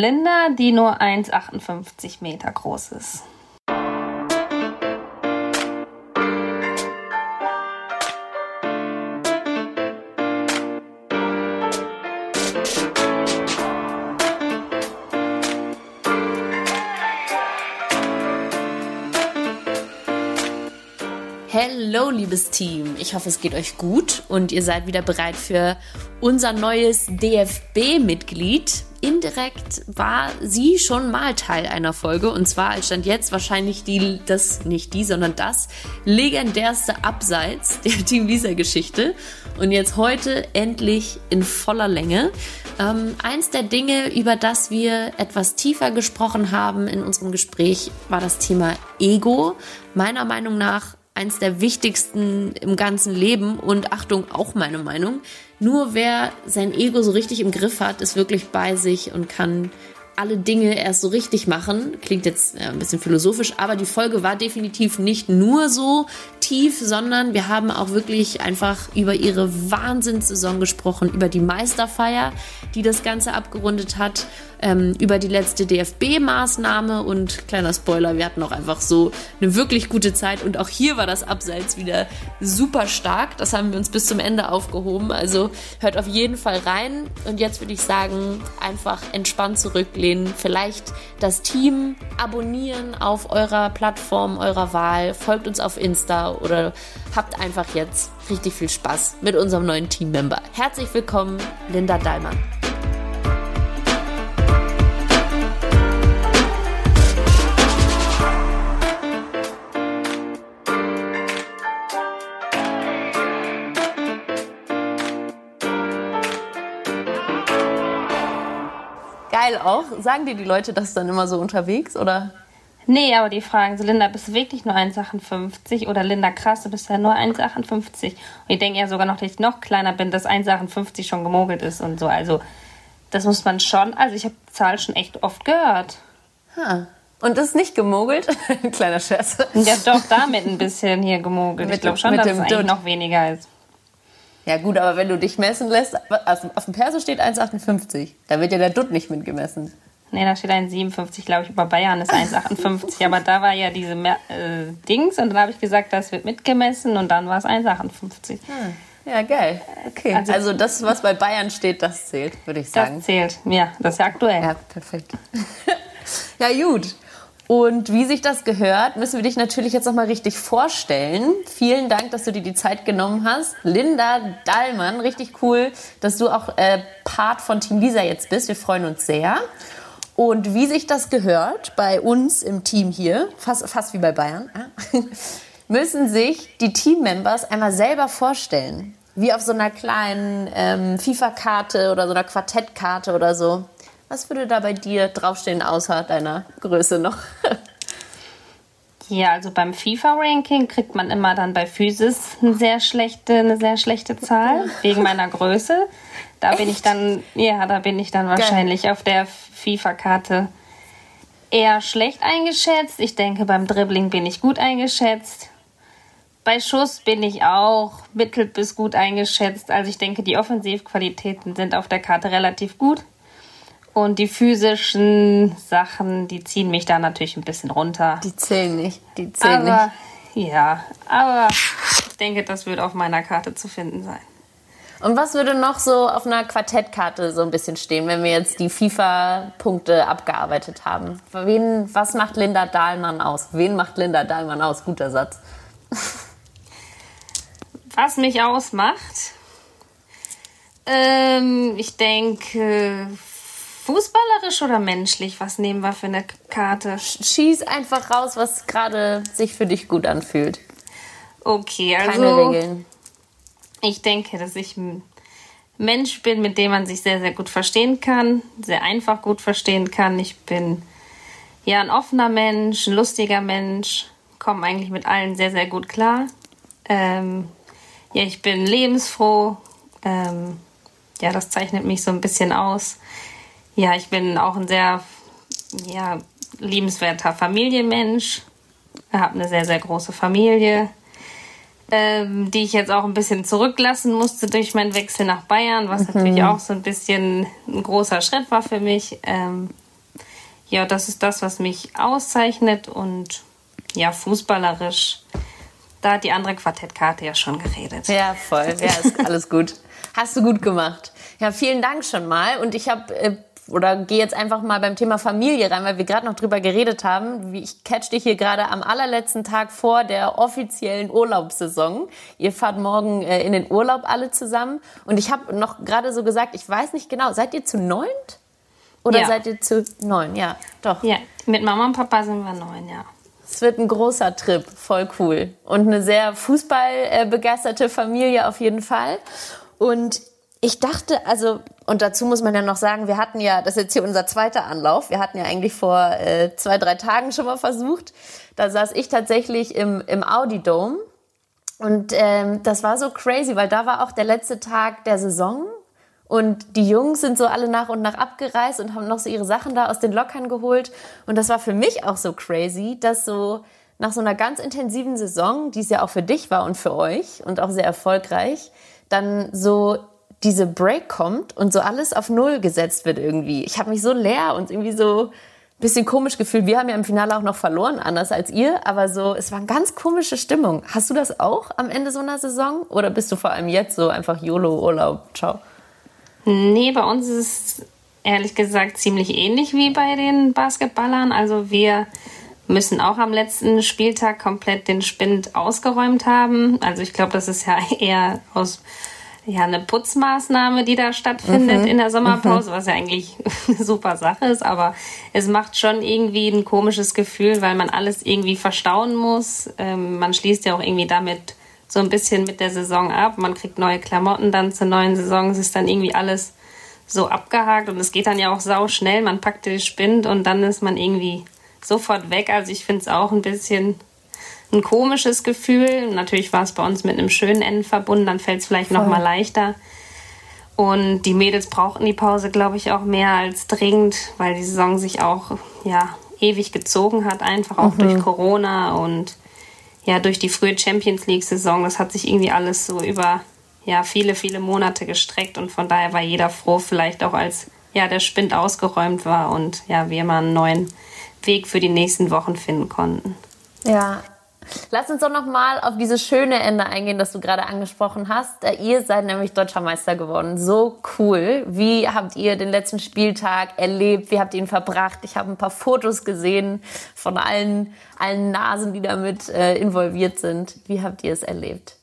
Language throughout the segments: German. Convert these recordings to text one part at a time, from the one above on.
Linda, die nur 1,58 Meter groß ist. Hallo, liebes Team. Ich hoffe, es geht euch gut und ihr seid wieder bereit für unser neues DFB-Mitglied. Indirekt war sie schon mal Teil einer Folge und zwar als stand jetzt wahrscheinlich die, das, nicht die, sondern das legendärste Abseits der Team Lisa Geschichte und jetzt heute endlich in voller Länge. Ähm, eins der Dinge, über das wir etwas tiefer gesprochen haben in unserem Gespräch, war das Thema Ego. Meiner Meinung nach eins der wichtigsten im ganzen Leben und Achtung, auch meine Meinung. Nur wer sein Ego so richtig im Griff hat, ist wirklich bei sich und kann alle Dinge erst so richtig machen. Klingt jetzt ja, ein bisschen philosophisch, aber die Folge war definitiv nicht nur so tief, sondern wir haben auch wirklich einfach über ihre Wahnsinnssaison gesprochen, über die Meisterfeier, die das Ganze abgerundet hat, ähm, über die letzte DFB-Maßnahme und kleiner Spoiler, wir hatten auch einfach so eine wirklich gute Zeit und auch hier war das Abseits wieder super stark. Das haben wir uns bis zum Ende aufgehoben. Also hört auf jeden Fall rein und jetzt würde ich sagen, einfach entspannt zurücklehnen, vielleicht das Team abonnieren auf eurer Plattform eurer Wahl, folgt uns auf Insta oder habt einfach jetzt richtig viel Spaß mit unserem neuen Teammember. Herzlich willkommen, Linda Dallmann. Geil auch. Sagen dir die Leute das dann immer so unterwegs oder? Nee, aber die fragen so, Linda, bist du wirklich nur 1,58? Oder Linda, krass, du bist ja nur 1,58. Und ich denke ja sogar noch, dass ich noch kleiner bin, dass 1,58 schon gemogelt ist und so. Also, das muss man schon, also ich habe die Zahl schon echt oft gehört. Ha. Und das ist nicht gemogelt? Kleiner Scherz. Ja, doch, damit ein bisschen hier gemogelt. ich glaube schon, dass es eigentlich noch weniger ist. Ja gut, aber wenn du dich messen lässt, auf, dem Perso steht 1,58. Da wird ja der Dutt nicht mitgemessen. Nee, da steht 1,57, glaube ich. Über Bayern ist 1,58. aber da war ja diese äh, Dings und dann habe ich gesagt, das wird mitgemessen und dann war es 1,58. Hm. Ja, geil. Okay. Also, also, das, was bei Bayern steht, das zählt, würde ich sagen. Das zählt, ja. Das ist ja aktuell. Ja, perfekt. ja, gut. Und wie sich das gehört, müssen wir dich natürlich jetzt nochmal richtig vorstellen. Vielen Dank, dass du dir die Zeit genommen hast. Linda Dallmann, richtig cool, dass du auch äh, Part von Team Lisa jetzt bist. Wir freuen uns sehr. Und wie sich das gehört bei uns im Team hier, fast, fast wie bei Bayern, müssen sich die Teammembers einmal selber vorstellen. Wie auf so einer kleinen ähm, FIFA-Karte oder so einer Quartettkarte oder so. Was würde da bei dir draufstehen, außer deiner Größe noch? Ja, also beim FIFA-Ranking kriegt man immer dann bei Physis eine sehr schlechte, eine sehr schlechte Zahl wegen meiner Größe. Da Echt? bin ich dann, ja, da bin ich dann wahrscheinlich Geil. auf der FIFA-Karte eher schlecht eingeschätzt. Ich denke, beim Dribbling bin ich gut eingeschätzt. Bei Schuss bin ich auch mittel bis gut eingeschätzt. Also ich denke, die Offensivqualitäten sind auf der Karte relativ gut. Und die physischen Sachen, die ziehen mich da natürlich ein bisschen runter. Die zählen nicht. Die zählen aber, nicht. Ja, aber ich denke, das wird auf meiner Karte zu finden sein. Und was würde noch so auf einer Quartettkarte so ein bisschen stehen, wenn wir jetzt die FIFA-Punkte abgearbeitet haben? Wen, was macht Linda Dahlmann aus? Wen macht Linda Dahlmann aus? Guter Satz. Was mich ausmacht? Ähm, ich denke, Fußballerisch oder menschlich? Was nehmen wir für eine Karte? Schieß einfach raus, was gerade sich für dich gut anfühlt. Okay, also. Keine Regeln. Ich denke, dass ich ein Mensch bin, mit dem man sich sehr, sehr gut verstehen kann, sehr einfach gut verstehen kann. Ich bin ja ein offener Mensch, ein lustiger Mensch, komme eigentlich mit allen sehr, sehr gut klar. Ähm, ja, ich bin lebensfroh. Ähm, ja, das zeichnet mich so ein bisschen aus. Ja, ich bin auch ein sehr ja, liebenswerter Familienmensch. Ich habe eine sehr, sehr große Familie, ähm, die ich jetzt auch ein bisschen zurücklassen musste durch meinen Wechsel nach Bayern, was mhm. natürlich auch so ein bisschen ein großer Schritt war für mich. Ähm, ja, das ist das, was mich auszeichnet und ja, fußballerisch. Da hat die andere Quartettkarte ja schon geredet. Ja, voll. Ja, ist alles gut. Hast du gut gemacht. Ja, vielen Dank schon mal. Und ich habe äh, oder gehe jetzt einfach mal beim Thema Familie rein, weil wir gerade noch drüber geredet haben. Ich catch dich hier gerade am allerletzten Tag vor der offiziellen Urlaubssaison. Ihr fahrt morgen äh, in den Urlaub alle zusammen. Und ich habe noch gerade so gesagt, ich weiß nicht genau, seid ihr zu neunt? Oder ja. seid ihr zu neun? Ja, doch. Ja, mit Mama und Papa sind wir neun, ja. Es wird ein großer Trip, voll cool. Und eine sehr fußballbegeisterte Familie auf jeden Fall. Und ich dachte, also, und dazu muss man ja noch sagen, wir hatten ja, das ist jetzt hier unser zweiter Anlauf, wir hatten ja eigentlich vor äh, zwei, drei Tagen schon mal versucht. Da saß ich tatsächlich im, im Audi Dome. Und ähm, das war so crazy, weil da war auch der letzte Tag der Saison. Und die Jungs sind so alle nach und nach abgereist und haben noch so ihre Sachen da aus den Lockern geholt. Und das war für mich auch so crazy, dass so nach so einer ganz intensiven Saison, die es ja auch für dich war und für euch und auch sehr erfolgreich, dann so diese Break kommt und so alles auf Null gesetzt wird irgendwie. Ich habe mich so leer und irgendwie so ein bisschen komisch gefühlt. Wir haben ja im Finale auch noch verloren, anders als ihr, aber so, es war eine ganz komische Stimmung. Hast du das auch am Ende so einer Saison oder bist du vor allem jetzt so einfach YOLO-Urlaub? Ciao. Nee, bei uns ist es ehrlich gesagt ziemlich ähnlich wie bei den Basketballern. Also wir müssen auch am letzten Spieltag komplett den Spind ausgeräumt haben. Also ich glaube, das ist ja eher aus ja eine Putzmaßnahme, die da stattfindet mhm. in der Sommerpause, mhm. was ja eigentlich eine super Sache ist, aber es macht schon irgendwie ein komisches Gefühl, weil man alles irgendwie verstauen muss. Ähm, man schließt ja auch irgendwie damit so ein bisschen mit der Saison ab. Man kriegt neue Klamotten dann zur neuen Saison. Es ist dann irgendwie alles so abgehakt und es geht dann ja auch sau schnell. Man packt den Spind und dann ist man irgendwie sofort weg. Also ich finde es auch ein bisschen ein komisches Gefühl. Natürlich war es bei uns mit einem schönen Ende verbunden, dann fällt es vielleicht Voll. noch mal leichter. Und die Mädels brauchten die Pause, glaube ich, auch mehr als dringend, weil die Saison sich auch ja ewig gezogen hat, einfach auch mhm. durch Corona und ja durch die frühe Champions League Saison. Das hat sich irgendwie alles so über ja viele viele Monate gestreckt und von daher war jeder froh, vielleicht auch als ja der Spind ausgeräumt war und ja wir mal einen neuen Weg für die nächsten Wochen finden konnten. Ja, Lass uns doch noch mal auf dieses schöne Ende eingehen, das du gerade angesprochen hast. Äh, ihr seid nämlich Deutscher Meister geworden. So cool. Wie habt ihr den letzten Spieltag erlebt? Wie habt ihr ihn verbracht? Ich habe ein paar Fotos gesehen von allen, allen Nasen, die damit äh, involviert sind. Wie habt ihr es erlebt?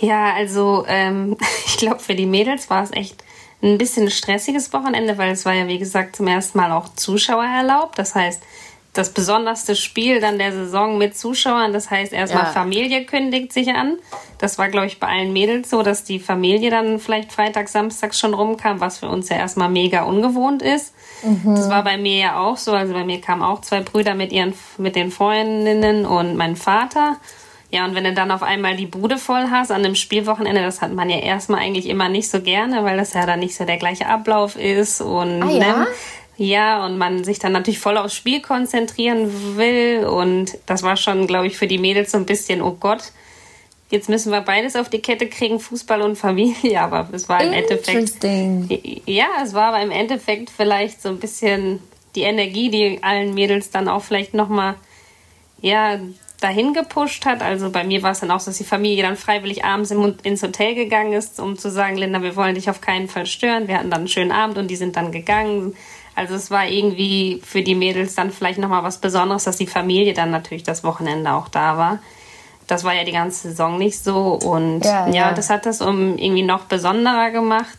Ja, also ähm, ich glaube, für die Mädels war es echt ein bisschen stressiges Wochenende, weil es war ja, wie gesagt, zum ersten Mal auch Zuschauer erlaubt. Das heißt, das besonderste Spiel dann der Saison mit Zuschauern. Das heißt, erstmal ja. Familie kündigt sich an. Das war, glaube ich, bei allen Mädels so, dass die Familie dann vielleicht Freitag, Samstag schon rumkam, was für uns ja erstmal mega ungewohnt ist. Mhm. Das war bei mir ja auch so. Also bei mir kamen auch zwei Brüder mit ihren, mit den Freundinnen und mein Vater. Ja, und wenn du dann auf einmal die Bude voll hast an einem Spielwochenende, das hat man ja erstmal eigentlich immer nicht so gerne, weil das ja dann nicht so der gleiche Ablauf ist und ah, ja? ne, ja, und man sich dann natürlich voll aufs Spiel konzentrieren will. Und das war schon, glaube ich, für die Mädels so ein bisschen, oh Gott, jetzt müssen wir beides auf die Kette kriegen, Fußball und Familie. Aber es war im Endeffekt. Ja, es war aber im Endeffekt vielleicht so ein bisschen die Energie, die allen Mädels dann auch vielleicht nochmal, ja, dahin gepusht hat. Also bei mir war es dann auch so, dass die Familie dann freiwillig abends ins Hotel gegangen ist, um zu sagen, Linda, wir wollen dich auf keinen Fall stören. Wir hatten dann einen schönen Abend und die sind dann gegangen also es war irgendwie für die Mädels dann vielleicht nochmal was Besonderes, dass die Familie dann natürlich das Wochenende auch da war. Das war ja die ganze Saison nicht so. Und ja, ja, ja. das hat das um irgendwie noch besonderer gemacht.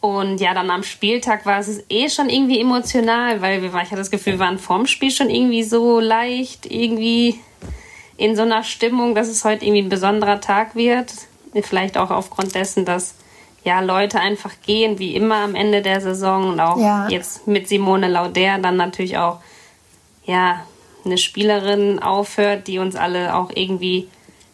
Und ja, dann am Spieltag war es eh schon irgendwie emotional, weil wir, ich hatte das Gefühl, wir waren vorm Spiel schon irgendwie so leicht, irgendwie in so einer Stimmung, dass es heute irgendwie ein besonderer Tag wird. Vielleicht auch aufgrund dessen, dass ja, Leute einfach gehen, wie immer am Ende der Saison und auch ja. jetzt mit Simone Lauder dann natürlich auch, ja, eine Spielerin aufhört, die uns alle auch irgendwie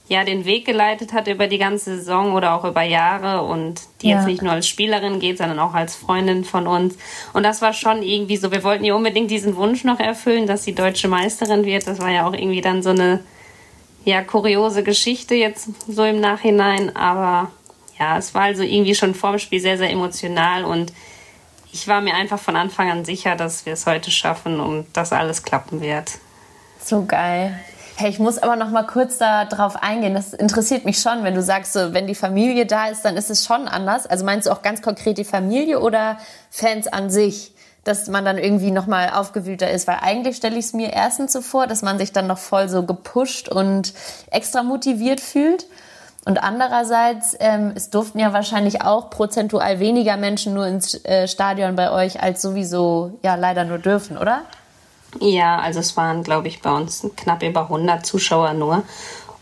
ja den Weg geleitet hat über die ganze Saison oder auch über Jahre und die ja. jetzt nicht nur als Spielerin geht, sondern auch als Freundin von uns. Und das war schon irgendwie so, wir wollten ihr unbedingt diesen Wunsch noch erfüllen, dass sie deutsche Meisterin wird. Das war ja auch irgendwie dann so eine ja kuriose Geschichte jetzt so im Nachhinein, aber ja, es war also irgendwie schon vorm Spiel sehr, sehr emotional und ich war mir einfach von Anfang an sicher, dass wir es heute schaffen und dass alles klappen wird. So geil. Hey, ich muss aber noch mal kurz darauf eingehen. Das interessiert mich schon, wenn du sagst, so, wenn die Familie da ist, dann ist es schon anders. Also meinst du auch ganz konkret die Familie oder Fans an sich? dass man dann irgendwie noch mal aufgewühlter ist, weil eigentlich stelle ich es mir erstens so vor, dass man sich dann noch voll so gepusht und extra motiviert fühlt. Und andererseits, ähm, es durften ja wahrscheinlich auch prozentual weniger Menschen nur ins äh, Stadion bei euch, als sowieso ja leider nur dürfen, oder? Ja, also es waren, glaube ich, bei uns knapp über 100 Zuschauer nur.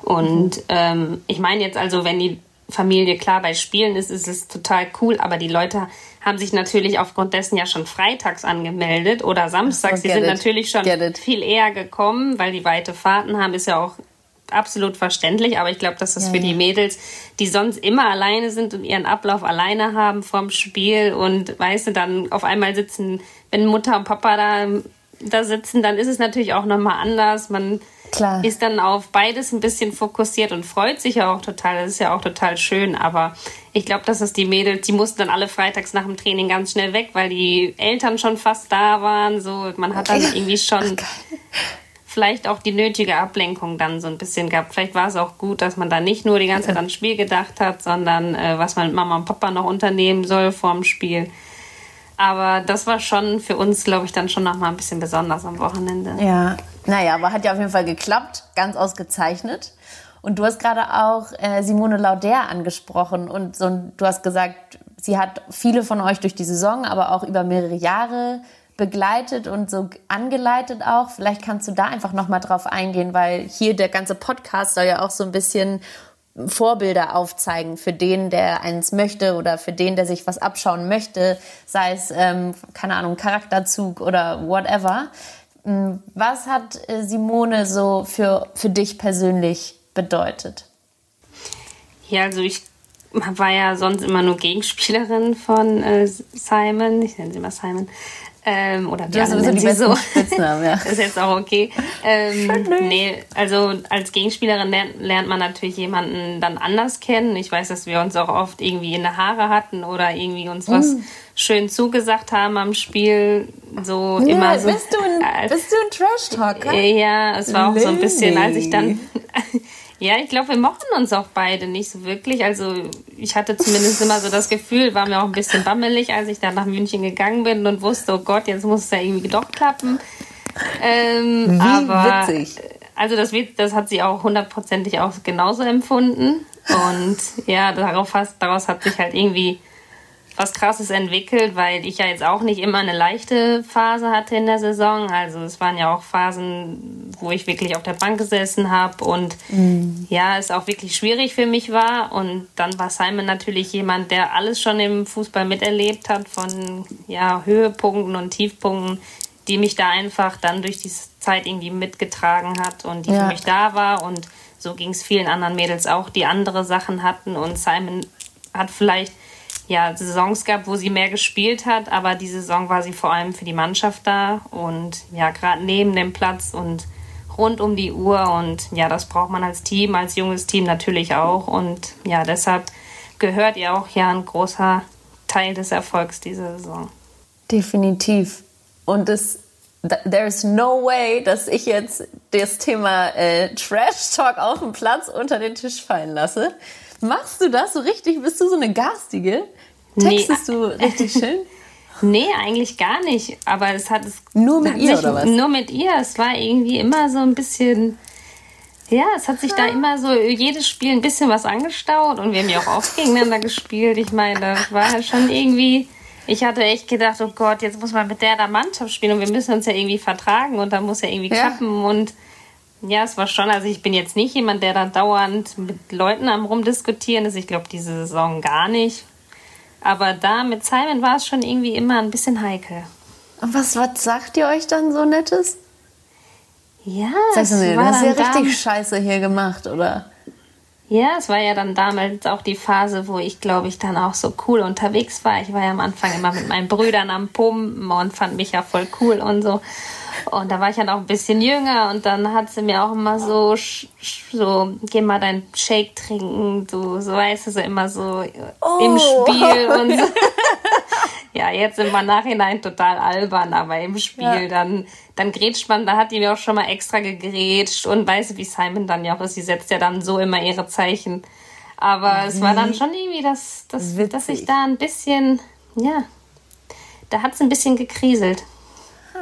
Und mhm. ähm, ich meine jetzt also, wenn die Familie klar bei Spielen ist, ist es total cool, aber die Leute haben sich natürlich aufgrund dessen ja schon freitags angemeldet oder samstags. Die sind it. natürlich schon viel eher gekommen, weil die weite Fahrten haben, ist ja auch absolut verständlich, aber ich glaube, dass das ja, für die Mädels, die sonst immer alleine sind und ihren Ablauf alleine haben vom Spiel und weißt du, dann auf einmal sitzen, wenn Mutter und Papa da, da sitzen, dann ist es natürlich auch nochmal anders. Man Klar. ist dann auf beides ein bisschen fokussiert und freut sich ja auch total. Das ist ja auch total schön. Aber ich glaube, dass es die Mädels, die mussten dann alle freitags nach dem Training ganz schnell weg, weil die Eltern schon fast da waren. So, man hat dann irgendwie schon vielleicht auch die nötige Ablenkung dann so ein bisschen gehabt. Vielleicht war es auch gut, dass man da nicht nur die ganze Zeit ans Spiel gedacht hat, sondern äh, was man mit Mama und Papa noch unternehmen soll vorm Spiel. Aber das war schon für uns, glaube ich, dann schon noch mal ein bisschen besonders am Wochenende. Ja, naja, aber hat ja auf jeden Fall geklappt, ganz ausgezeichnet. Und du hast gerade auch äh, Simone Lauder angesprochen und so, du hast gesagt, sie hat viele von euch durch die Saison, aber auch über mehrere Jahre begleitet und so angeleitet auch. Vielleicht kannst du da einfach noch mal drauf eingehen, weil hier der ganze Podcast soll ja auch so ein bisschen Vorbilder aufzeigen für den, der eins möchte oder für den, der sich was abschauen möchte, sei es, ähm, keine Ahnung, Charakterzug oder whatever. Hm, was hat äh, Simone so für, für dich persönlich bedeutet? Ja, also ich war ja sonst immer nur Gegenspielerin von äh, Simon. Ich nenne sie immer Simon. Ähm, oder die anderen die so. Spitznamen, ja. ist jetzt auch okay. Ähm, nee, also als Gegenspielerin lernt, lernt, man natürlich jemanden dann anders kennen. Ich weiß, dass wir uns auch oft irgendwie in der Haare hatten oder irgendwie uns was mm. schön zugesagt haben am Spiel. So ja, immer so. Bist du ein, bist du ein Trash-Talker? Ja, es war auch so ein bisschen, als ich dann ja, ich glaube, wir mochten uns auch beide nicht so wirklich. Also ich hatte zumindest immer so das Gefühl, war mir auch ein bisschen bammelig, als ich dann nach München gegangen bin und wusste, oh Gott, jetzt muss es ja irgendwie doch klappen. Ähm, Wie aber, witzig. Also das, das hat sie auch hundertprozentig auch genauso empfunden. Und ja, darauf, daraus hat sich halt irgendwie was Krasses entwickelt, weil ich ja jetzt auch nicht immer eine leichte Phase hatte in der Saison. Also es waren ja auch Phasen, wo ich wirklich auf der Bank gesessen habe und mhm. ja, es auch wirklich schwierig für mich war. Und dann war Simon natürlich jemand, der alles schon im Fußball miterlebt hat, von ja, Höhepunkten und Tiefpunkten, die mich da einfach dann durch die Zeit irgendwie mitgetragen hat und die ja. für mich da war. Und so ging es vielen anderen Mädels auch, die andere Sachen hatten. Und Simon hat vielleicht ja, Saisons gab, wo sie mehr gespielt hat, aber die Saison war sie vor allem für die Mannschaft da und ja, gerade neben dem Platz und rund um die Uhr und ja, das braucht man als Team, als junges Team natürlich auch und ja, deshalb gehört ihr auch ja ein großer Teil des Erfolgs dieser Saison. Definitiv. Und es There's no way, dass ich jetzt das Thema äh, Trash Talk auf dem Platz unter den Tisch fallen lasse. Machst du das so richtig? Bist du so eine garstige? Textest nee. du richtig schön? Nee, eigentlich gar nicht. Aber es hat es. Nur mit ihr sich, oder was? Nur mit ihr. Es war irgendwie immer so ein bisschen. Ja, es hat sich da immer so jedes Spiel ein bisschen was angestaut und wir haben ja auch oft gegeneinander gespielt. Ich meine, das war schon irgendwie. Ich hatte echt gedacht, oh Gott, jetzt muss man mit der da Mannschaft spielen und wir müssen uns ja irgendwie vertragen und da muss ja irgendwie ja. klappen und ja, es war schon, also ich bin jetzt nicht jemand, der da dauernd mit Leuten am rumdiskutieren ist. Ich glaube, diese Saison gar nicht. Aber da mit Simon war es schon irgendwie immer ein bisschen heikel. Und was, was sagt ihr euch dann so Nettes? Ja, Sagst du mir, du hast ja richtig scheiße hier gemacht, oder? Ja, es war ja dann damals auch die Phase, wo ich, glaube ich, dann auch so cool unterwegs war. Ich war ja am Anfang immer mit meinen Brüdern am Pumpen und fand mich ja voll cool und so. Und da war ich dann auch ein bisschen jünger und dann hat sie mir auch immer so, so, geh mal deinen Shake trinken, du, so weißt du, so immer so oh. im Spiel und so. ja, jetzt im Nachhinein total albern, aber im Spiel ja. dann, dann grätscht man, da hat die mir auch schon mal extra gegrätscht und weiß du, wie Simon dann ja auch ist, sie setzt ja dann so immer ihre Zeichen. Aber mhm. es war dann schon irgendwie, dass, dass, dass ich da ein bisschen, ja, da hat es ein bisschen gekriselt.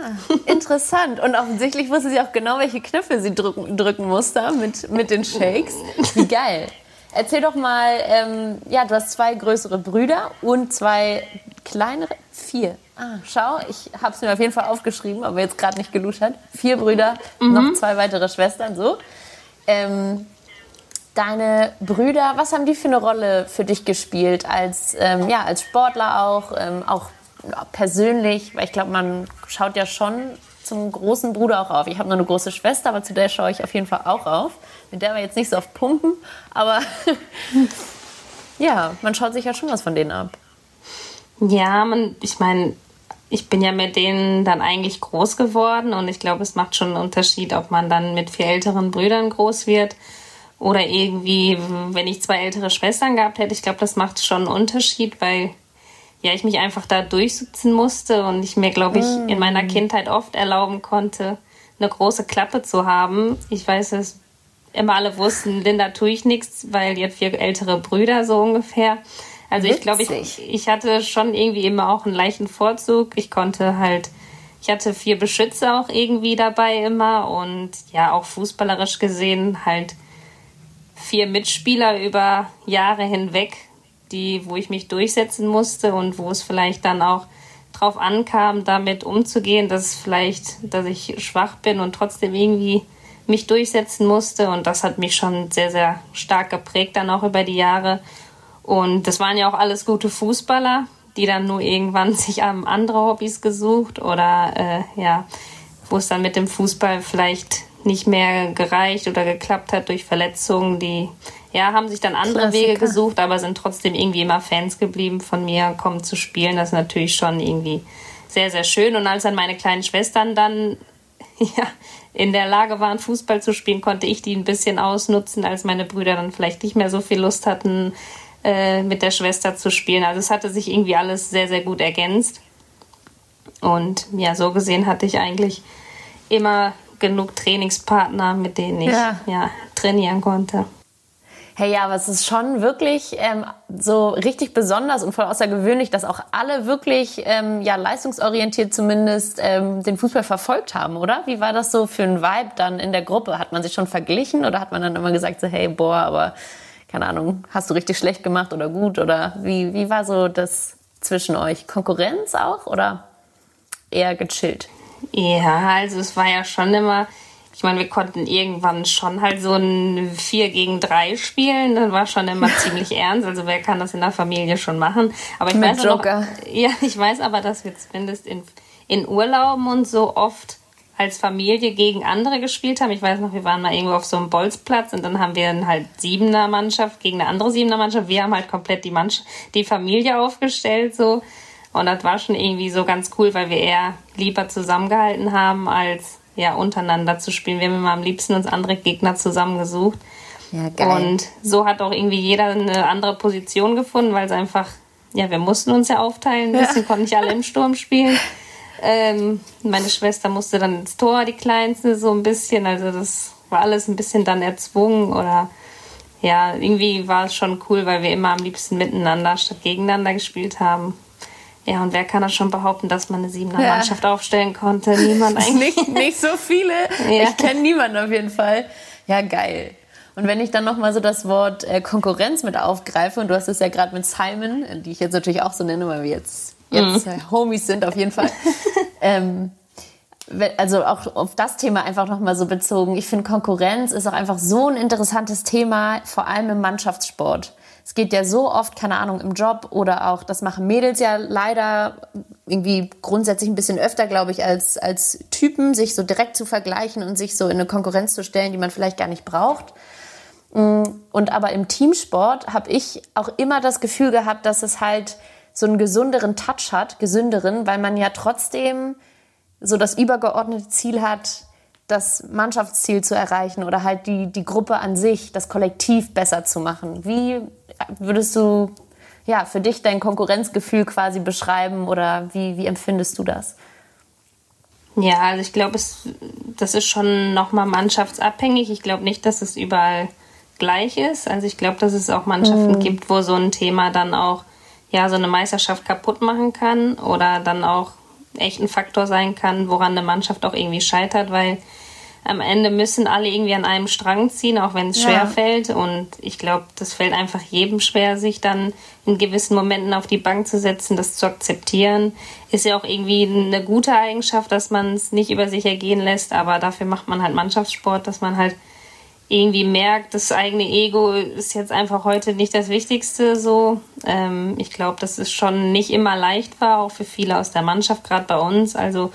Ah, interessant. Und offensichtlich wusste sie auch genau, welche Knöpfe sie drücken, drücken musste mit, mit den Shakes. Wie geil. Erzähl doch mal, ähm, ja, du hast zwei größere Brüder und zwei kleinere, vier. Ah, schau, ich habe es mir auf jeden Fall aufgeschrieben, aber jetzt gerade nicht geluschert. Vier Brüder, mhm. noch zwei weitere Schwestern, so. Ähm, deine Brüder, was haben die für eine Rolle für dich gespielt als, ähm, ja, als Sportler auch, ähm, auch persönlich, weil ich glaube, man schaut ja schon zum großen Bruder auch auf. Ich habe nur eine große Schwester, aber zu der schaue ich auf jeden Fall auch auf. Mit der wir jetzt nicht so oft pumpen, aber ja, man schaut sich ja schon was von denen ab. Ja, man, ich meine, ich bin ja mit denen dann eigentlich groß geworden und ich glaube, es macht schon einen Unterschied, ob man dann mit vier älteren Brüdern groß wird oder irgendwie, wenn ich zwei ältere Schwestern gehabt hätte. Ich glaube, das macht schon einen Unterschied, weil ja, ich mich einfach da durchsitzen musste und ich mir, glaube ich, in meiner mm. Kindheit oft erlauben konnte, eine große Klappe zu haben. Ich weiß es, immer alle wussten, Linda tue ich nichts, weil die hat vier ältere Brüder so ungefähr. Also Witzig. ich glaube, ich, ich hatte schon irgendwie immer auch einen leichten Vorzug. Ich konnte halt, ich hatte vier Beschützer auch irgendwie dabei immer und ja, auch fußballerisch gesehen halt vier Mitspieler über Jahre hinweg die, wo ich mich durchsetzen musste und wo es vielleicht dann auch drauf ankam, damit umzugehen, dass vielleicht, dass ich schwach bin und trotzdem irgendwie mich durchsetzen musste. Und das hat mich schon sehr, sehr stark geprägt dann auch über die Jahre. Und das waren ja auch alles gute Fußballer, die dann nur irgendwann sich andere Hobbys gesucht oder äh, ja, wo es dann mit dem Fußball vielleicht nicht mehr gereicht oder geklappt hat durch Verletzungen, die ja, haben sich dann andere Klassiker. Wege gesucht, aber sind trotzdem irgendwie immer Fans geblieben von mir, kommen zu spielen. Das ist natürlich schon irgendwie sehr, sehr schön. Und als dann meine kleinen Schwestern dann ja, in der Lage waren, Fußball zu spielen, konnte ich die ein bisschen ausnutzen, als meine Brüder dann vielleicht nicht mehr so viel Lust hatten, äh, mit der Schwester zu spielen. Also es hatte sich irgendwie alles sehr, sehr gut ergänzt. Und ja, so gesehen hatte ich eigentlich immer genug Trainingspartner, mit denen ich ja. ja trainieren konnte. Hey, ja, aber es ist schon wirklich ähm, so richtig besonders und voll außergewöhnlich, dass auch alle wirklich ähm, ja leistungsorientiert zumindest ähm, den Fußball verfolgt haben, oder? Wie war das so für ein Vibe dann in der Gruppe? Hat man sich schon verglichen oder hat man dann immer gesagt so, hey, boah, aber keine Ahnung, hast du richtig schlecht gemacht oder gut oder wie wie war so das zwischen euch? Konkurrenz auch oder eher gechillt? Ja, also es war ja schon immer ich meine, wir konnten irgendwann schon halt so ein 4 gegen 3 spielen. Das war schon immer ziemlich ernst. Also wer kann das in der Familie schon machen? Aber ich Mit weiß Joker. Noch, ja, ich weiß aber, dass wir zumindest in, in Urlauben und so oft als Familie gegen andere gespielt haben. Ich weiß noch, wir waren mal irgendwo auf so einem Bolzplatz und dann haben wir dann halt Siebener Mannschaft gegen eine andere Siebener Mannschaft. Wir haben halt komplett die Mannschaft, die Familie aufgestellt so. Und das war schon irgendwie so ganz cool, weil wir eher lieber zusammengehalten haben als ja, untereinander zu spielen. Wir haben immer am liebsten uns andere Gegner zusammengesucht. Ja, geil. Und so hat auch irgendwie jeder eine andere Position gefunden, weil es einfach, ja, wir mussten uns ja aufteilen. Ein bisschen ja. konnten nicht alle im Sturm spielen. Ähm, meine Schwester musste dann ins Tor, die Kleinste, so ein bisschen. Also das war alles ein bisschen dann erzwungen oder ja, irgendwie war es schon cool, weil wir immer am liebsten miteinander statt gegeneinander gespielt haben. Ja, und wer kann das schon behaupten, dass man eine Siebener ja. Mannschaft aufstellen konnte? Niemand eigentlich. nicht, nicht so viele. Ja. Ich kenne niemanden auf jeden Fall. Ja, geil. Und wenn ich dann nochmal so das Wort äh, Konkurrenz mit aufgreife, und du hast es ja gerade mit Simon, die ich jetzt natürlich auch so nenne, weil wir jetzt, jetzt mhm. Homies sind auf jeden Fall. ähm, also auch auf das Thema einfach nochmal so bezogen. Ich finde, Konkurrenz ist auch einfach so ein interessantes Thema, vor allem im Mannschaftssport. Es geht ja so oft, keine Ahnung, im Job oder auch, das machen Mädels ja leider irgendwie grundsätzlich ein bisschen öfter, glaube ich, als, als Typen, sich so direkt zu vergleichen und sich so in eine Konkurrenz zu stellen, die man vielleicht gar nicht braucht. Mm, und aber im Teamsport habe ich auch immer das Gefühl gehabt, dass es halt so einen gesünderen Touch hat, gesünderen, weil man ja trotzdem so das übergeordnete Ziel hat, das Mannschaftsziel zu erreichen oder halt die, die Gruppe an sich, das Kollektiv besser zu machen. Wie würdest du ja, für dich dein Konkurrenzgefühl quasi beschreiben oder wie, wie empfindest du das? Ja, also ich glaube, das ist schon nochmal mannschaftsabhängig. Ich glaube nicht, dass es überall gleich ist. Also ich glaube, dass es auch Mannschaften mhm. gibt, wo so ein Thema dann auch ja so eine Meisterschaft kaputt machen kann oder dann auch echt ein Faktor sein kann, woran eine Mannschaft auch irgendwie scheitert, weil am Ende müssen alle irgendwie an einem Strang ziehen, auch wenn es ja. schwer fällt. Und ich glaube, das fällt einfach jedem schwer, sich dann in gewissen Momenten auf die Bank zu setzen, das zu akzeptieren. Ist ja auch irgendwie eine gute Eigenschaft, dass man es nicht über sich ergehen lässt, aber dafür macht man halt Mannschaftssport, dass man halt irgendwie merkt, das eigene Ego ist jetzt einfach heute nicht das Wichtigste so. Ähm, ich glaube, dass es schon nicht immer leicht war, auch für viele aus der Mannschaft, gerade bei uns. Also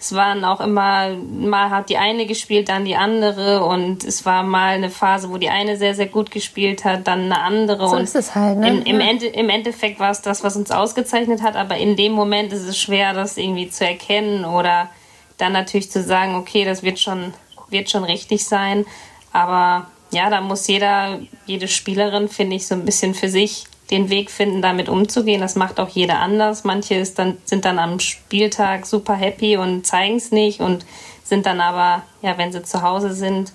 es waren auch immer, mal hat die eine gespielt, dann die andere und es war mal eine Phase, wo die eine sehr, sehr gut gespielt hat, dann eine andere. So und ist es halt, ne? Im, im, ja. Ende, Im Endeffekt war es das, was uns ausgezeichnet hat, aber in dem Moment ist es schwer, das irgendwie zu erkennen oder dann natürlich zu sagen, okay, das wird schon, wird schon richtig sein. Aber ja, da muss jeder, jede Spielerin, finde ich, so ein bisschen für sich den Weg finden, damit umzugehen. Das macht auch jeder anders. Manche ist dann, sind dann am Spieltag super happy und zeigen es nicht und sind dann aber, ja, wenn sie zu Hause sind,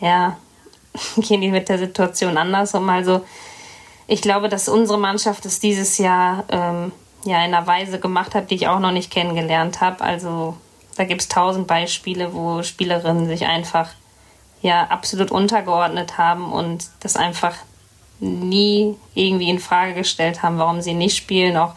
ja, gehen die mit der Situation anders um. Also ich glaube, dass unsere Mannschaft es dieses Jahr ähm, ja in einer Weise gemacht hat, die ich auch noch nicht kennengelernt habe. Also da gibt es tausend Beispiele, wo Spielerinnen sich einfach ja absolut untergeordnet haben und das einfach nie irgendwie in Frage gestellt haben, warum sie nicht spielen. Auch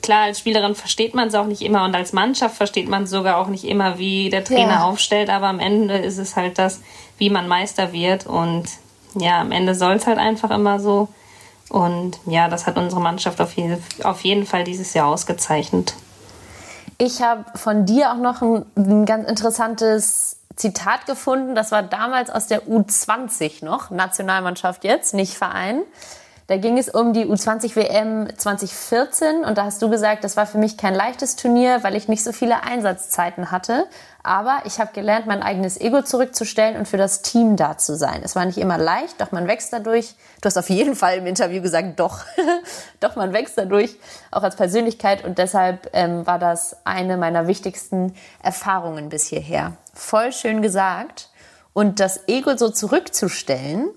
klar, als Spielerin versteht man es auch nicht immer und als Mannschaft versteht man sogar auch nicht immer, wie der Trainer ja. aufstellt, aber am Ende ist es halt das, wie man Meister wird und ja, am Ende soll es halt einfach immer so. Und ja, das hat unsere Mannschaft auf, je auf jeden Fall dieses Jahr ausgezeichnet. Ich habe von dir auch noch ein, ein ganz interessantes Zitat gefunden, das war damals aus der U20 noch, Nationalmannschaft jetzt, nicht Verein. Da ging es um die U20 WM 2014 und da hast du gesagt, das war für mich kein leichtes Turnier, weil ich nicht so viele Einsatzzeiten hatte. Aber ich habe gelernt, mein eigenes Ego zurückzustellen und für das Team da zu sein. Es war nicht immer leicht, doch man wächst dadurch. Du hast auf jeden Fall im Interview gesagt, doch, doch man wächst dadurch, auch als Persönlichkeit. Und deshalb ähm, war das eine meiner wichtigsten Erfahrungen bis hierher. Voll schön gesagt. Und das Ego so zurückzustellen,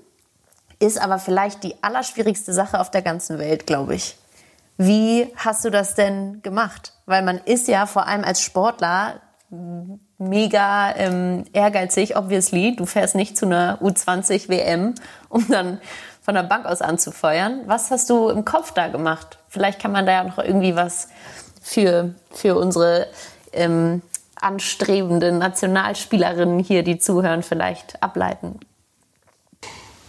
ist aber vielleicht die allerschwierigste Sache auf der ganzen Welt, glaube ich. Wie hast du das denn gemacht? Weil man ist ja vor allem als Sportler mega ähm, ehrgeizig, obviously. Du fährst nicht zu einer U20 WM, um dann von der Bank aus anzufeuern. Was hast du im Kopf da gemacht? Vielleicht kann man da ja noch irgendwie was für, für unsere ähm, anstrebenden Nationalspielerinnen hier, die zuhören, vielleicht ableiten.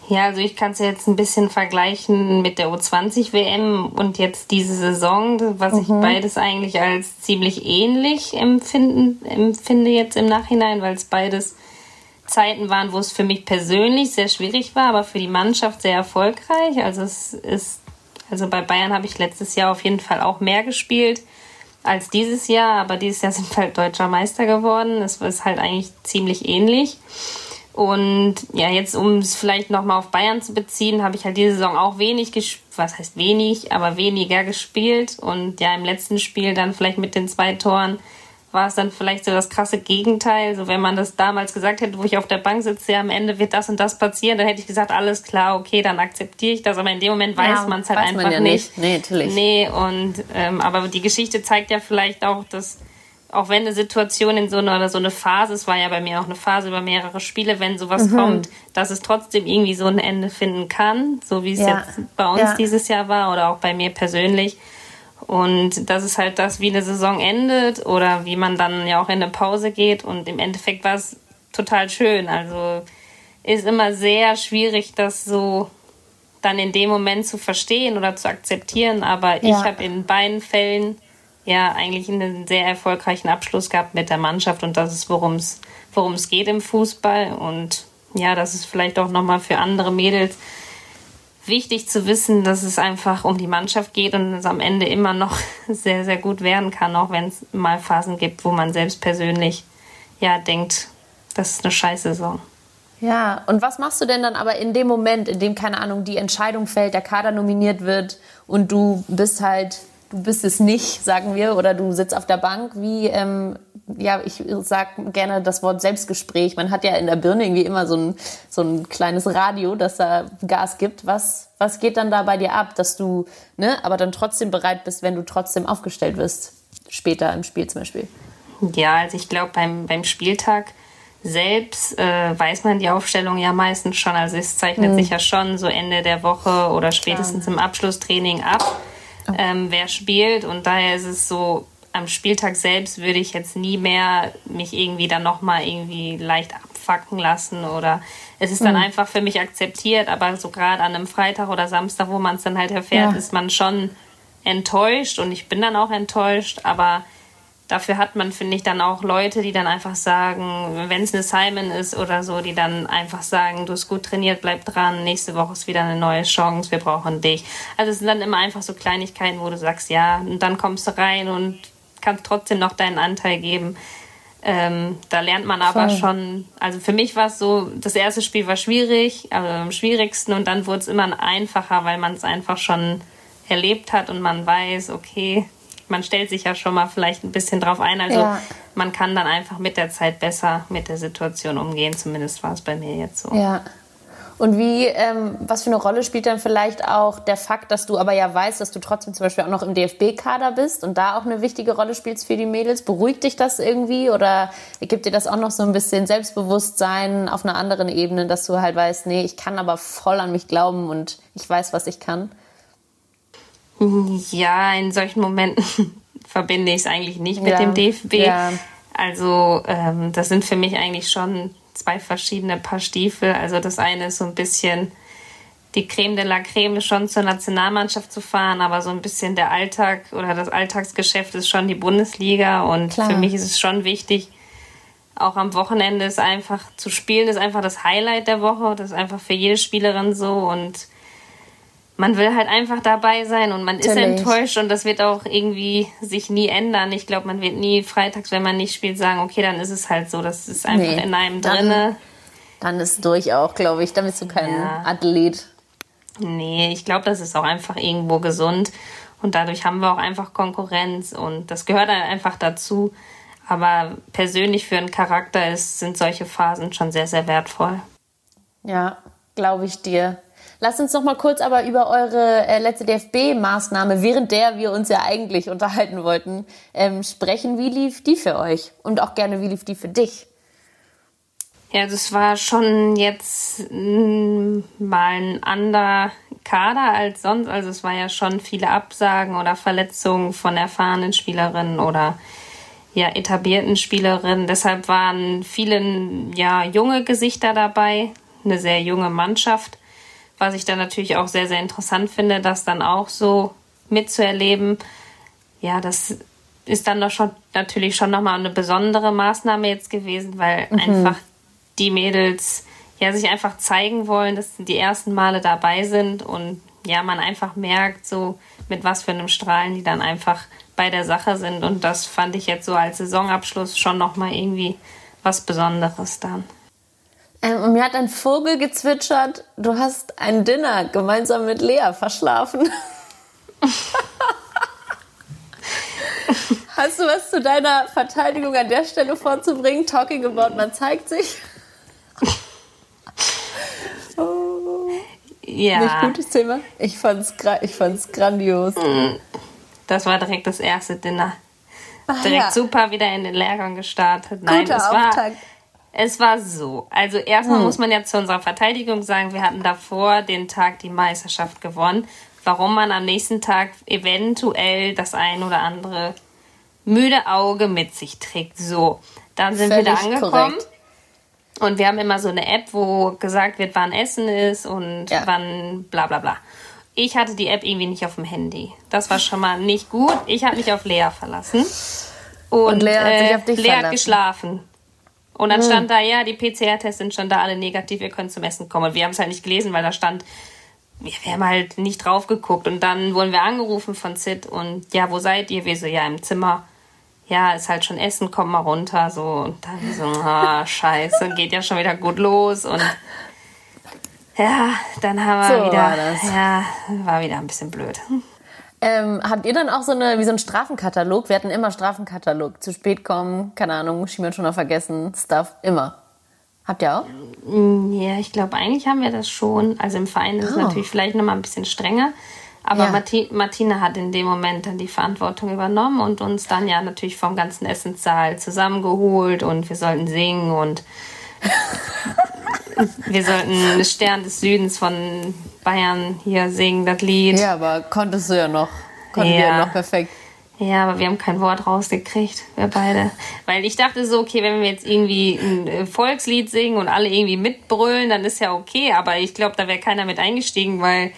Ja, also ich kann es jetzt ein bisschen vergleichen mit der U20 WM und jetzt diese Saison, was mhm. ich beides eigentlich als ziemlich ähnlich empfinden, empfinde jetzt im Nachhinein, weil es beides Zeiten waren, wo es für mich persönlich sehr schwierig war, aber für die Mannschaft sehr erfolgreich. Also es ist, also bei Bayern habe ich letztes Jahr auf jeden Fall auch mehr gespielt als dieses Jahr, aber dieses Jahr sind wir halt deutscher Meister geworden. Es ist halt eigentlich ziemlich ähnlich. Und ja, jetzt um es vielleicht nochmal auf Bayern zu beziehen, habe ich halt diese Saison auch wenig gespielt, was heißt wenig, aber weniger gespielt. Und ja, im letzten Spiel dann vielleicht mit den zwei Toren war es dann vielleicht so das krasse Gegenteil. So wenn man das damals gesagt hätte, wo ich auf der Bank sitze, ja, am Ende wird das und das passieren, dann hätte ich gesagt, alles klar, okay, dann akzeptiere ich das. Aber in dem Moment weiß ja, man es halt einfach man ja nicht. nicht. Nee, natürlich. Nee, und ähm, aber die Geschichte zeigt ja vielleicht auch, dass auch wenn eine Situation in so einer oder so eine Phase, es war ja bei mir auch eine Phase über mehrere Spiele, wenn sowas mhm. kommt, dass es trotzdem irgendwie so ein Ende finden kann, so wie es ja. jetzt bei uns ja. dieses Jahr war oder auch bei mir persönlich. Und das ist halt das, wie eine Saison endet oder wie man dann ja auch in eine Pause geht. Und im Endeffekt war es total schön. Also ist immer sehr schwierig, das so dann in dem Moment zu verstehen oder zu akzeptieren. Aber ja. ich habe in beiden Fällen ja eigentlich einen sehr erfolgreichen Abschluss gehabt mit der Mannschaft und das ist, worum es worum es geht im Fußball. Und ja, das ist vielleicht auch nochmal für andere Mädels wichtig zu wissen, dass es einfach um die Mannschaft geht und es am Ende immer noch sehr, sehr gut werden kann, auch wenn es mal Phasen gibt, wo man selbst persönlich ja denkt, das ist eine Scheißsaison. Ja, und was machst du denn dann aber in dem Moment, in dem, keine Ahnung, die Entscheidung fällt, der Kader nominiert wird und du bist halt, du bist es nicht, sagen wir, oder du sitzt auf der Bank, wie, ähm, ja, ich sag gerne das Wort Selbstgespräch. Man hat ja in der Birne irgendwie immer so ein, so ein kleines Radio, das da Gas gibt. Was, was geht dann da bei dir ab, dass du, ne, aber dann trotzdem bereit bist, wenn du trotzdem aufgestellt wirst, später im Spiel zum Beispiel? Ja, also ich glaube, beim, beim Spieltag selbst äh, weiß man die Aufstellung ja meistens schon. Also es zeichnet mhm. sich ja schon so Ende der Woche oder spätestens Klar. im Abschlusstraining ab, oh. ähm, wer spielt. Und daher ist es so, am Spieltag selbst würde ich jetzt nie mehr mich irgendwie dann nochmal irgendwie leicht abfacken lassen oder es ist dann mhm. einfach für mich akzeptiert, aber so gerade an einem Freitag oder Samstag, wo man es dann halt erfährt, ja. ist man schon enttäuscht und ich bin dann auch enttäuscht, aber dafür hat man, finde ich, dann auch Leute, die dann einfach sagen, wenn es eine Simon ist oder so, die dann einfach sagen, du hast gut trainiert, bleib dran, nächste Woche ist wieder eine neue Chance, wir brauchen dich. Also es sind dann immer einfach so Kleinigkeiten, wo du sagst, ja, und dann kommst du rein und kannst trotzdem noch deinen Anteil geben. Ähm, da lernt man aber Voll. schon, also für mich war es so, das erste Spiel war schwierig, also am schwierigsten und dann wurde es immer einfacher, weil man es einfach schon erlebt hat und man weiß, okay, man stellt sich ja schon mal vielleicht ein bisschen drauf ein. Also ja. man kann dann einfach mit der Zeit besser mit der Situation umgehen. Zumindest war es bei mir jetzt so. Ja. Und wie, ähm, was für eine Rolle spielt dann vielleicht auch der Fakt, dass du aber ja weißt, dass du trotzdem zum Beispiel auch noch im DFB-Kader bist und da auch eine wichtige Rolle spielst für die Mädels? Beruhigt dich das irgendwie oder gibt dir das auch noch so ein bisschen Selbstbewusstsein auf einer anderen Ebene, dass du halt weißt, nee, ich kann aber voll an mich glauben und ich weiß, was ich kann? Ja, in solchen Momenten verbinde ich es eigentlich nicht mit ja, dem DFB. Ja. Also ähm, das sind für mich eigentlich schon zwei verschiedene Paar Stiefel. Also das eine ist so ein bisschen die Creme de la Creme schon zur Nationalmannschaft zu fahren, aber so ein bisschen der Alltag oder das Alltagsgeschäft ist schon die Bundesliga und Klar. für mich ist es schon wichtig, auch am Wochenende ist einfach zu spielen, ist einfach das Highlight der Woche. Das ist einfach für jede Spielerin so und man will halt einfach dabei sein und man Natürlich. ist enttäuscht und das wird auch irgendwie sich nie ändern. Ich glaube, man wird nie freitags, wenn man nicht spielt, sagen, okay, dann ist es halt so. Das ist einfach nee, in einem dann, drinne. Dann ist durch auch, glaube ich. Dann bist du kein ja. Athlet. Nee, ich glaube, das ist auch einfach irgendwo gesund. Und dadurch haben wir auch einfach Konkurrenz und das gehört halt einfach dazu. Aber persönlich für einen Charakter ist, sind solche Phasen schon sehr, sehr wertvoll. Ja, glaube ich dir. Lasst uns noch mal kurz aber über eure äh, letzte DFB-Maßnahme, während der wir uns ja eigentlich unterhalten wollten, ähm, sprechen. Wie lief die für euch? Und auch gerne, wie lief die für dich? Ja, das war schon jetzt mm, mal ein anderer Kader als sonst. Also es war ja schon viele Absagen oder Verletzungen von erfahrenen Spielerinnen oder ja, etablierten Spielerinnen. Deshalb waren viele ja, junge Gesichter dabei, eine sehr junge Mannschaft was ich dann natürlich auch sehr, sehr interessant finde, das dann auch so mitzuerleben. Ja, das ist dann doch schon natürlich schon nochmal eine besondere Maßnahme jetzt gewesen, weil mhm. einfach die Mädels ja sich einfach zeigen wollen, dass sie die ersten Male dabei sind und ja, man einfach merkt, so mit was für einem Strahlen die dann einfach bei der Sache sind. Und das fand ich jetzt so als Saisonabschluss schon nochmal irgendwie was Besonderes dann. Ähm, und mir hat ein Vogel gezwitschert, du hast ein Dinner gemeinsam mit Lea verschlafen. Hast du was zu deiner Verteidigung an der Stelle vorzubringen? Talking about, man zeigt sich. oh. Ja. Nicht gutes Thema. Ich fand's, ich fand's grandios. Mm. Das war direkt das erste Dinner. Ach, direkt ja. super wieder in den Lehrgang gestartet. Nein, Guter es Auftakt. Es war so. Also erstmal hm. muss man ja zu unserer Verteidigung sagen, wir hatten davor den Tag die Meisterschaft gewonnen. Warum man am nächsten Tag eventuell das ein oder andere müde Auge mit sich trägt. So, dann sind Völlig wir da angekommen. Korrekt. Und wir haben immer so eine App, wo gesagt wird, wann Essen ist und ja. wann bla bla bla. Ich hatte die App irgendwie nicht auf dem Handy. Das war schon mal nicht gut. Ich habe mich auf Lea verlassen. Und, und Lea hat sich auf dich Lea verlassen. hat geschlafen. Und dann stand da, ja, die PCR-Tests sind schon da alle negativ, ihr könnt zum Essen kommen. Und wir haben es halt nicht gelesen, weil da stand, wir, wir haben halt nicht drauf geguckt. Und dann wurden wir angerufen von Sid und ja, wo seid ihr? Wir so, ja, im Zimmer. ja, ist halt schon Essen, komm mal runter, so. Und dann so, ah, scheiße, geht ja schon wieder gut los. Und ja, dann haben wir so wieder, war ja, war wieder ein bisschen blöd. Ähm, habt ihr dann auch so eine, wie so einen Strafenkatalog? Wir hatten immer Strafenkatalog. Zu spät kommen, keine Ahnung, Schimmel schon noch vergessen, Stuff, immer. Habt ihr auch? Mm, ja, ich glaube, eigentlich haben wir das schon. Also im Verein ist oh. es natürlich vielleicht noch mal ein bisschen strenger. Aber ja. Marti Martina hat in dem Moment dann die Verantwortung übernommen und uns dann ja natürlich vom ganzen Essenssaal zusammengeholt und wir sollten singen und wir sollten Stern des Südens von Bayern hier singen, das Lied. Ja, aber konntest du ja noch. Konntet ja. ja noch perfekt. Ja, aber wir haben kein Wort rausgekriegt, wir beide. Weil ich dachte so, okay, wenn wir jetzt irgendwie ein äh, Volkslied singen und alle irgendwie mitbrüllen, dann ist ja okay. Aber ich glaube, da wäre keiner mit eingestiegen, weil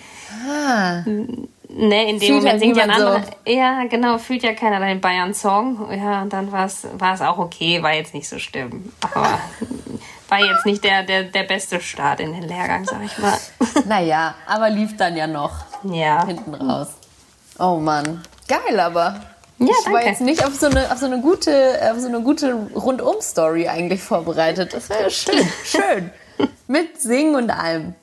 ah. ne, in dem fühlt Moment singt ja ein anderer. So. Ja, genau, fühlt ja keiner den Bayern-Song. Ja, und dann war es auch okay, war jetzt nicht so schlimm. Aber war jetzt nicht der, der, der beste Start in den Lehrgang, sag ich mal. Naja, aber lief dann ja noch. Ja. Hinten raus. Oh Mann. Geil, aber. Ja, ich danke. war jetzt nicht auf so eine, auf so eine gute, auf so eine gute Rundum-Story eigentlich vorbereitet. Das wäre schön, schön. Mit Singen und allem.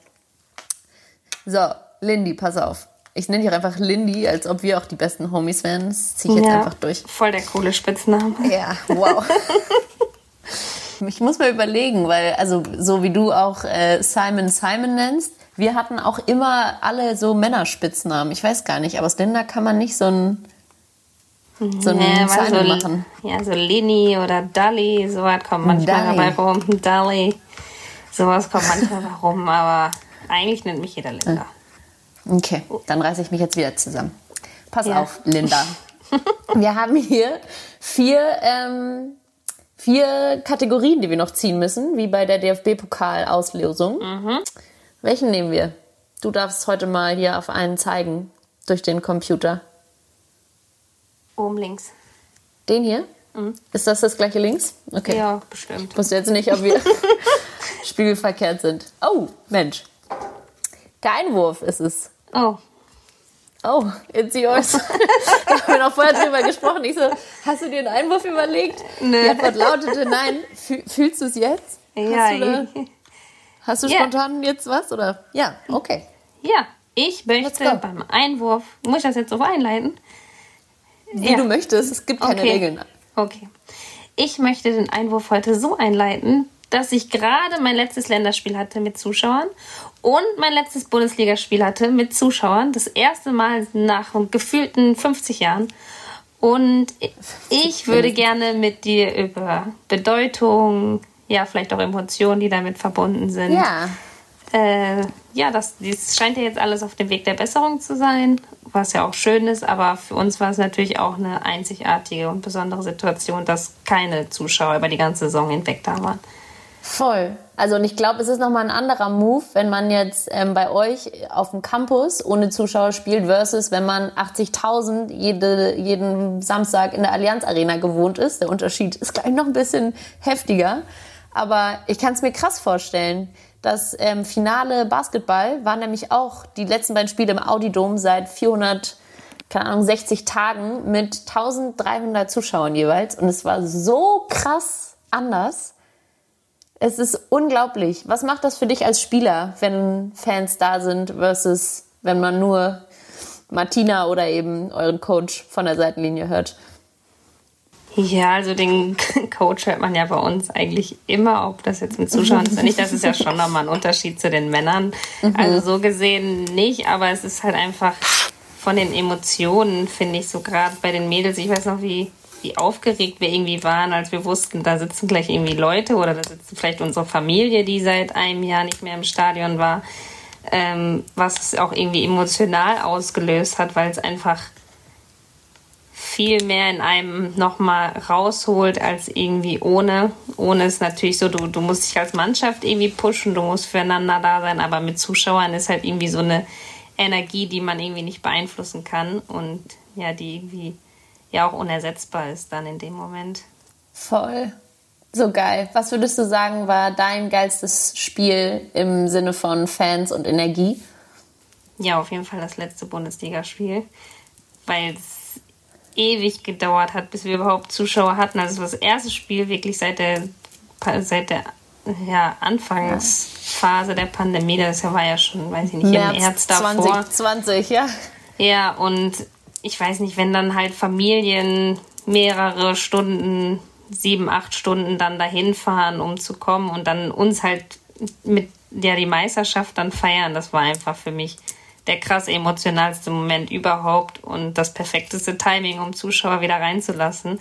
So, Lindy, pass auf. Ich nenne dich einfach Lindy, als ob wir auch die besten Homies wären. Das ziehe ich jetzt einfach durch. Voll der coole Spitzname. Ja, wow. ich muss mir überlegen, weil, also so wie du auch äh, Simon Simon nennst, wir hatten auch immer alle so Männerspitznamen. Ich weiß gar nicht, aber aus Linda kann man nicht so ein so einen ja, so, machen. Ja, so Lini oder Dali, sowas kommt manchmal Dali. dabei rum. Dali. Sowas kommt manchmal rum, aber eigentlich nennt mich jeder Linda. Okay, dann reiße ich mich jetzt wieder zusammen. Pass ja. auf, Linda. wir haben hier vier, ähm, vier Kategorien, die wir noch ziehen müssen, wie bei der DFB-Pokal-Auslosung. Mhm. Welchen nehmen wir? Du darfst heute mal hier auf einen zeigen durch den Computer. Oben links. Den hier? Mhm. Ist das das gleiche links? Okay. Ja, bestimmt. Ich wusste jetzt nicht, ob wir spiegelverkehrt sind. Oh, Mensch. Kein Wurf ist es. Oh. Oh, it's yours. ich habe noch vorher drüber gesprochen. Ich so, hast du dir einen Einwurf überlegt? Nee. Die Antwort lautete nein. Fühlst du es jetzt? Ja, hast du, Hast du yeah. spontan jetzt was? Oder? Ja, okay. Ja, ich möchte beim Einwurf, muss ich das jetzt so einleiten? Wie ja. du möchtest, es gibt keine okay. Regeln. Okay. Ich möchte den Einwurf heute so einleiten, dass ich gerade mein letztes Länderspiel hatte mit Zuschauern und mein letztes Bundesligaspiel hatte mit Zuschauern. Das erste Mal nach gefühlten 50 Jahren. Und ich würde gerne mit dir über Bedeutung, ja, vielleicht auch Emotionen, die damit verbunden sind. Ja. Äh, ja, das, das scheint ja jetzt alles auf dem Weg der Besserung zu sein, was ja auch schön ist, aber für uns war es natürlich auch eine einzigartige und besondere Situation, dass keine Zuschauer über die ganze Saison hinweg da waren. Voll. Also und ich glaube, es ist nochmal ein anderer Move, wenn man jetzt ähm, bei euch auf dem Campus ohne Zuschauer spielt, versus wenn man 80.000 jede, jeden Samstag in der Allianz Arena gewohnt ist. Der Unterschied ist gleich noch ein bisschen heftiger. Aber ich kann es mir krass vorstellen. Das ähm, Finale Basketball war nämlich auch die letzten beiden Spiele im Audi-Dom seit 400, keine Ahnung, 60 Tagen mit 1300 Zuschauern jeweils. Und es war so krass anders. Es ist unglaublich. Was macht das für dich als Spieler, wenn Fans da sind versus wenn man nur Martina oder eben euren Coach von der Seitenlinie hört? Ja, also den Coach hört man ja bei uns eigentlich immer, ob das jetzt mit Zuschauern ist oder nicht. Das ist ja schon nochmal ein Unterschied zu den Männern. Mhm. Also so gesehen nicht, aber es ist halt einfach von den Emotionen, finde ich, so gerade bei den Mädels. Ich weiß noch, wie, wie aufgeregt wir irgendwie waren, als wir wussten, da sitzen gleich irgendwie Leute oder da sitzt vielleicht unsere Familie, die seit einem Jahr nicht mehr im Stadion war. Ähm, was es auch irgendwie emotional ausgelöst hat, weil es einfach viel mehr in einem nochmal rausholt als irgendwie ohne. Ohne ist natürlich so, du, du musst dich als Mannschaft irgendwie pushen, du musst füreinander da sein, aber mit Zuschauern ist halt irgendwie so eine Energie, die man irgendwie nicht beeinflussen kann und ja, die irgendwie ja auch unersetzbar ist dann in dem Moment. Voll. So geil. Was würdest du sagen, war dein geilstes Spiel im Sinne von Fans und Energie? Ja, auf jeden Fall das letzte Bundesligaspiel, weil es ewig gedauert hat, bis wir überhaupt Zuschauer hatten. Also das erste Spiel wirklich seit der, seit der ja, Anfangsphase der Pandemie, das war ja schon, weiß ich nicht, März im März davor. 2020, ja. Ja, und ich weiß nicht, wenn dann halt Familien mehrere Stunden, sieben, acht Stunden dann dahin fahren, um zu kommen und dann uns halt mit ja die Meisterschaft dann feiern, das war einfach für mich der krass emotionalste Moment überhaupt und das perfekteste Timing, um Zuschauer wieder reinzulassen.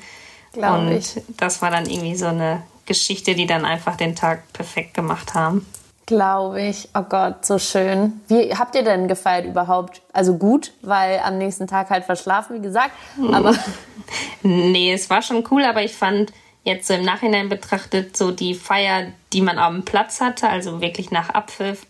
Glaube und ich. das war dann irgendwie so eine Geschichte, die dann einfach den Tag perfekt gemacht haben. Glaube ich. Oh Gott, so schön. Wie habt ihr denn gefeiert überhaupt? Also gut, weil am nächsten Tag halt verschlafen, wie gesagt. Aber nee, es war schon cool, aber ich fand jetzt so im Nachhinein betrachtet so die Feier, die man am Platz hatte, also wirklich nach Abpfiff,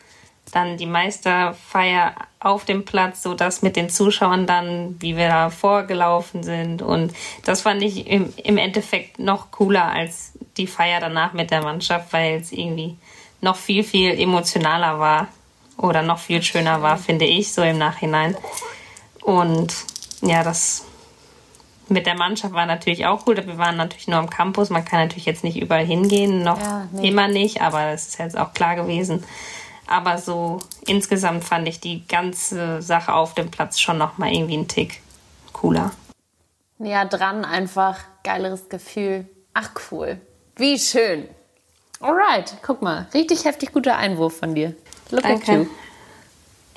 dann die Meisterfeier auf dem Platz, so das mit den Zuschauern dann, wie wir da vorgelaufen sind. Und das fand ich im, im Endeffekt noch cooler als die Feier danach mit der Mannschaft, weil es irgendwie noch viel, viel emotionaler war oder noch viel schöner war, finde ich, so im Nachhinein. Und ja, das mit der Mannschaft war natürlich auch cool. Wir waren natürlich nur am Campus. Man kann natürlich jetzt nicht überall hingehen, noch ja, nee. immer nicht, aber das ist jetzt auch klar gewesen. Aber so insgesamt fand ich die ganze Sache auf dem Platz schon noch mal irgendwie einen Tick cooler. Näher dran einfach, geileres Gefühl. Ach cool. Wie schön. Alright, guck mal. Richtig heftig guter Einwurf von dir. Look at you.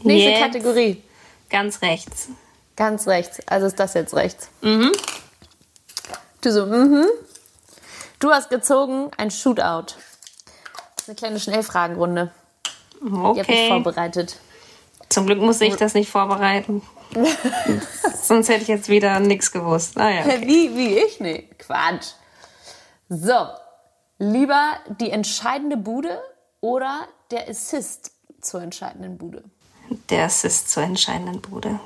Nächste jetzt Kategorie. Ganz rechts. Ganz rechts. Also ist das jetzt rechts. Mhm. Du so, mhm. Du hast gezogen ein Shootout. Eine kleine Schnellfragenrunde. Okay. Die habe ich vorbereitet. Zum Glück musste ich das nicht vorbereiten. Sonst hätte ich jetzt wieder nichts gewusst. Ah, ja, okay. Wie, wie ich? Nee, Quatsch. So, lieber die entscheidende Bude oder der Assist zur entscheidenden Bude? Der Assist zur entscheidenden Bude.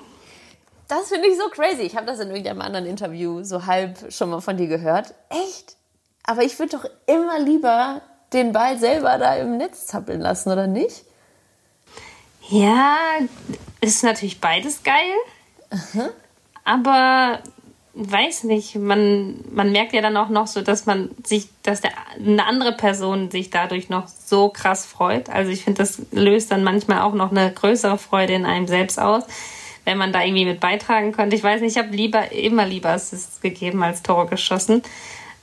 Das finde ich so crazy. Ich habe das in irgendeinem anderen Interview so halb schon mal von dir gehört. Echt? Aber ich würde doch immer lieber den Ball selber da im Netz zappeln lassen, oder nicht? Ja, ist natürlich beides geil. Mhm. Aber weiß nicht, man, man merkt ja dann auch noch so, dass man sich, dass der, eine andere Person sich dadurch noch so krass freut. Also ich finde, das löst dann manchmal auch noch eine größere Freude in einem selbst aus, wenn man da irgendwie mit beitragen könnte. Ich weiß nicht, ich habe lieber, immer lieber Assists gegeben als Tore geschossen.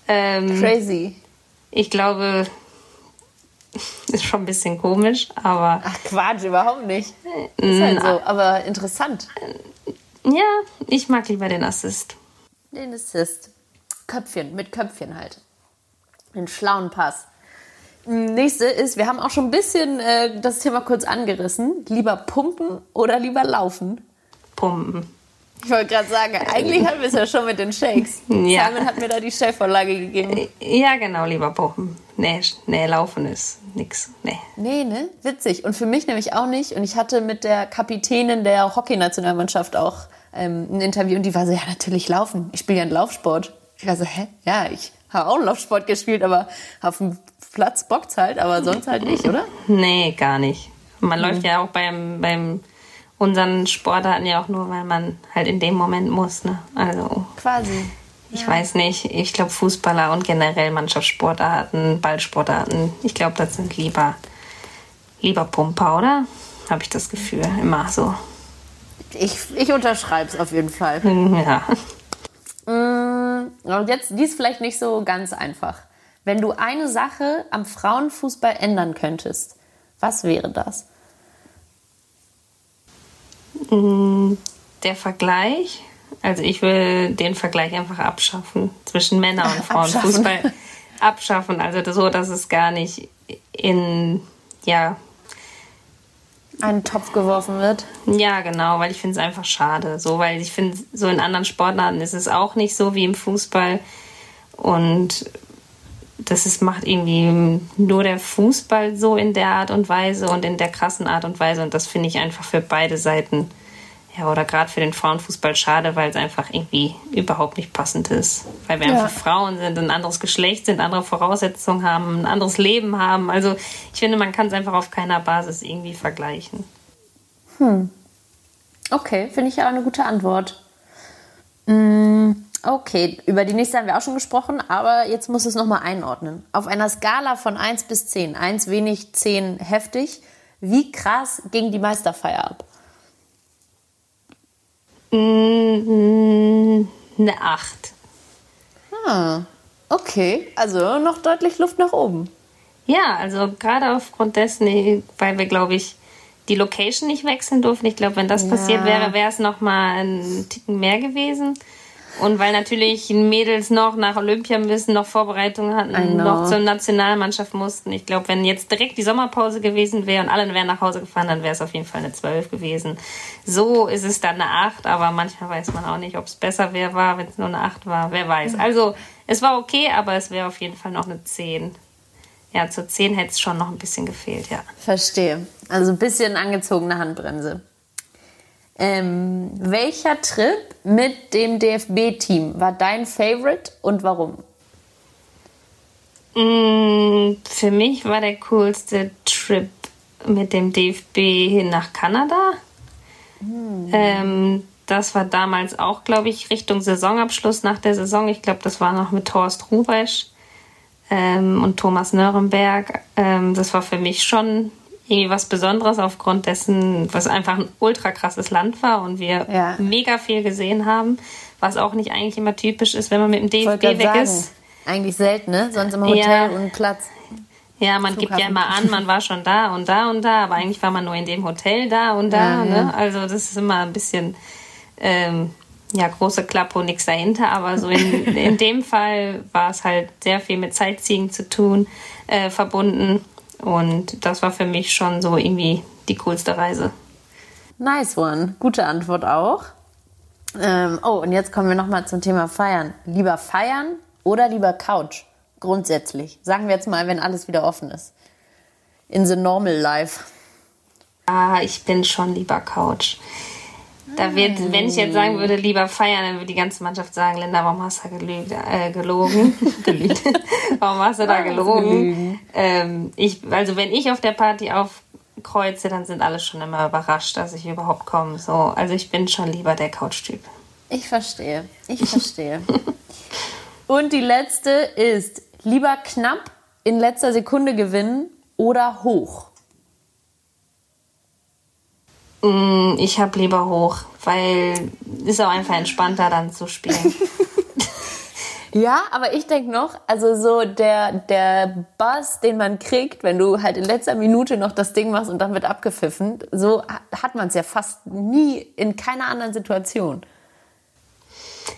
Ähm, Crazy. Ich glaube, Ist schon ein bisschen komisch, aber. Ach Quatsch, überhaupt nicht. Ist halt so, aber interessant. Ja, ich mag lieber den Assist. Den Assist. Köpfchen, mit Köpfchen halt. Den schlauen Pass. Nächste ist, wir haben auch schon ein bisschen äh, das Thema kurz angerissen. Lieber pumpen oder lieber laufen? Pumpen. Ich wollte gerade sagen, eigentlich haben wir es ja schon mit den Shakes. Ja. Simon hat mir da die Stellvorlage gegeben. Ja, genau, lieber Pumpen. Nee, nee, laufen ist nix. Nee. Nee, ne? Witzig. Und für mich nämlich auch nicht. Und ich hatte mit der Kapitänin der Hockeynationalmannschaft auch ähm, ein Interview und die war so, ja, natürlich laufen. Ich spiele ja einen Laufsport. Ich war so, hä? Ja, ich habe auch einen Laufsport gespielt, aber auf dem Platz bockt's halt, aber sonst halt nicht, oder? Nee, gar nicht. Man mhm. läuft ja auch beim, beim unseren Sportarten ja auch nur, weil man halt in dem Moment muss. Ne? Also quasi. Ich ja. weiß nicht. Ich glaube Fußballer und generell Mannschaftssportarten, Ballsportarten. Ich glaube, das sind lieber lieber Pumper, oder? Habe ich das Gefühl immer so. Ich, ich unterschreibe es auf jeden Fall. Ja. Mm, und jetzt, die ist vielleicht nicht so ganz einfach. Wenn du eine Sache am Frauenfußball ändern könntest, was wäre das? Mm, der Vergleich, also ich will den Vergleich einfach abschaffen zwischen Männer- und Frauenfußball. Abschaffen. abschaffen, also so, dass es gar nicht in, ja. Einen Topf geworfen wird. Ja, genau, weil ich finde es einfach schade. So, weil ich finde, so in anderen Sportarten ist es auch nicht so wie im Fußball. Und das ist, macht irgendwie nur der Fußball so in der Art und Weise und in der krassen Art und Weise. Und das finde ich einfach für beide Seiten, ja, oder gerade für den Frauenfußball schade, weil es einfach irgendwie überhaupt nicht passend ist. Weil wir ja. einfach Frauen sind, ein anderes Geschlecht sind, andere Voraussetzungen haben, ein anderes Leben haben. Also ich finde, man kann es einfach auf keiner Basis irgendwie vergleichen. Hm. Okay, finde ich ja auch eine gute Antwort. Mm, Okay, über die nächste haben wir auch schon gesprochen, aber jetzt muss es nochmal einordnen. Auf einer Skala von 1 bis 10, 1 wenig, 10 heftig, wie krass ging die Meisterfeier ab? Eine 8. Ah, okay, also noch deutlich Luft nach oben. Ja, also gerade aufgrund dessen, weil wir, glaube ich, die Location nicht wechseln durften. Ich glaube, wenn das ja. passiert wäre, wäre es noch mal ein Ticken mehr gewesen. Und weil natürlich Mädels noch nach Olympia müssen, noch Vorbereitungen hatten, noch zur Nationalmannschaft mussten. Ich glaube, wenn jetzt direkt die Sommerpause gewesen wäre und alle wären nach Hause gefahren, dann wäre es auf jeden Fall eine 12 gewesen. So ist es dann eine 8, aber manchmal weiß man auch nicht, ob es besser wäre, war, wenn es nur eine 8 war. Wer weiß. Also, es war okay, aber es wäre auf jeden Fall noch eine 10 ja, zur 10 hätte es schon noch ein bisschen gefehlt, ja. Verstehe. Also ein bisschen angezogene Handbremse. Ähm, welcher Trip mit dem DFB-Team war dein Favorite und warum? Mm, für mich war der coolste Trip mit dem DFB hin nach Kanada. Mm. Ähm, das war damals auch, glaube ich, Richtung Saisonabschluss nach der Saison. Ich glaube, das war noch mit Thorst Rubesch ähm, und Thomas Nürnberg. Ähm, das war für mich schon irgendwie was Besonderes aufgrund dessen, was einfach ein ultra krasses Land war und wir ja. mega viel gesehen haben, was auch nicht eigentlich immer typisch ist, wenn man mit dem DFB weg sagen. ist. Eigentlich selten, ne? Sonst immer Hotel ja. und Platz. Ja, man Flughafen. gibt ja immer an, man war schon da und da und da, aber eigentlich war man nur in dem Hotel da und da. Ja, ne? Also das ist immer ein bisschen ähm, ja, große Klappe und nichts dahinter, aber so in, in dem Fall war es halt sehr viel mit Sightseeing zu tun, äh, verbunden. Und das war für mich schon so irgendwie die coolste Reise. Nice one. Gute Antwort auch. Ähm, oh, und jetzt kommen wir nochmal zum Thema Feiern. Lieber feiern oder lieber Couch? Grundsätzlich. Sagen wir jetzt mal, wenn alles wieder offen ist. In the normal life. Ah, ich bin schon lieber Couch. Da wird, wenn ich jetzt sagen würde, lieber feiern, dann würde die ganze Mannschaft sagen, Linda, warum hast du da gelügt, äh, gelogen? warum hast du da gelogen? Ähm, ich, also wenn ich auf der Party aufkreuze, dann sind alle schon immer überrascht, dass ich überhaupt komme. So, also ich bin schon lieber der Couch-Typ. Ich verstehe. Ich verstehe. Und die letzte ist lieber knapp in letzter Sekunde gewinnen oder hoch. Mm, ich habe lieber hoch, weil ist auch einfach entspannter dann zu spielen. ja, aber ich denke noch, also so der, der Buzz, den man kriegt, wenn du halt in letzter Minute noch das Ding machst und dann wird abgepfiffen, so hat man es ja fast nie in keiner anderen Situation.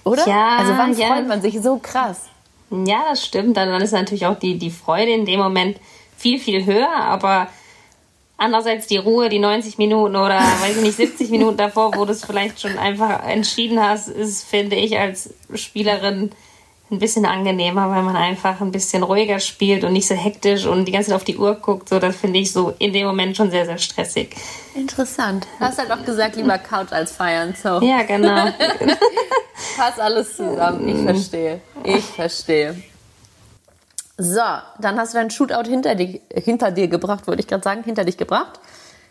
Oder? Ja, also wann ja. freut man sich so krass? Ja, das stimmt. Dann ist natürlich auch die, die Freude in dem Moment viel, viel höher, aber Andererseits die Ruhe, die 90 Minuten oder weiß ich nicht, 70 Minuten davor, wo du es vielleicht schon einfach entschieden hast, ist, finde ich, als Spielerin ein bisschen angenehmer, weil man einfach ein bisschen ruhiger spielt und nicht so hektisch und die ganze Zeit auf die Uhr guckt. So, das finde ich so in dem Moment schon sehr, sehr stressig. Interessant. Du hast halt auch gesagt, lieber Couch als feiern. So. Ja, genau. Passt alles zusammen. Ich verstehe. Ich verstehe. So, dann hast du dein Shootout hinter, die, hinter dir gebracht, wollte ich gerade sagen, hinter dich gebracht.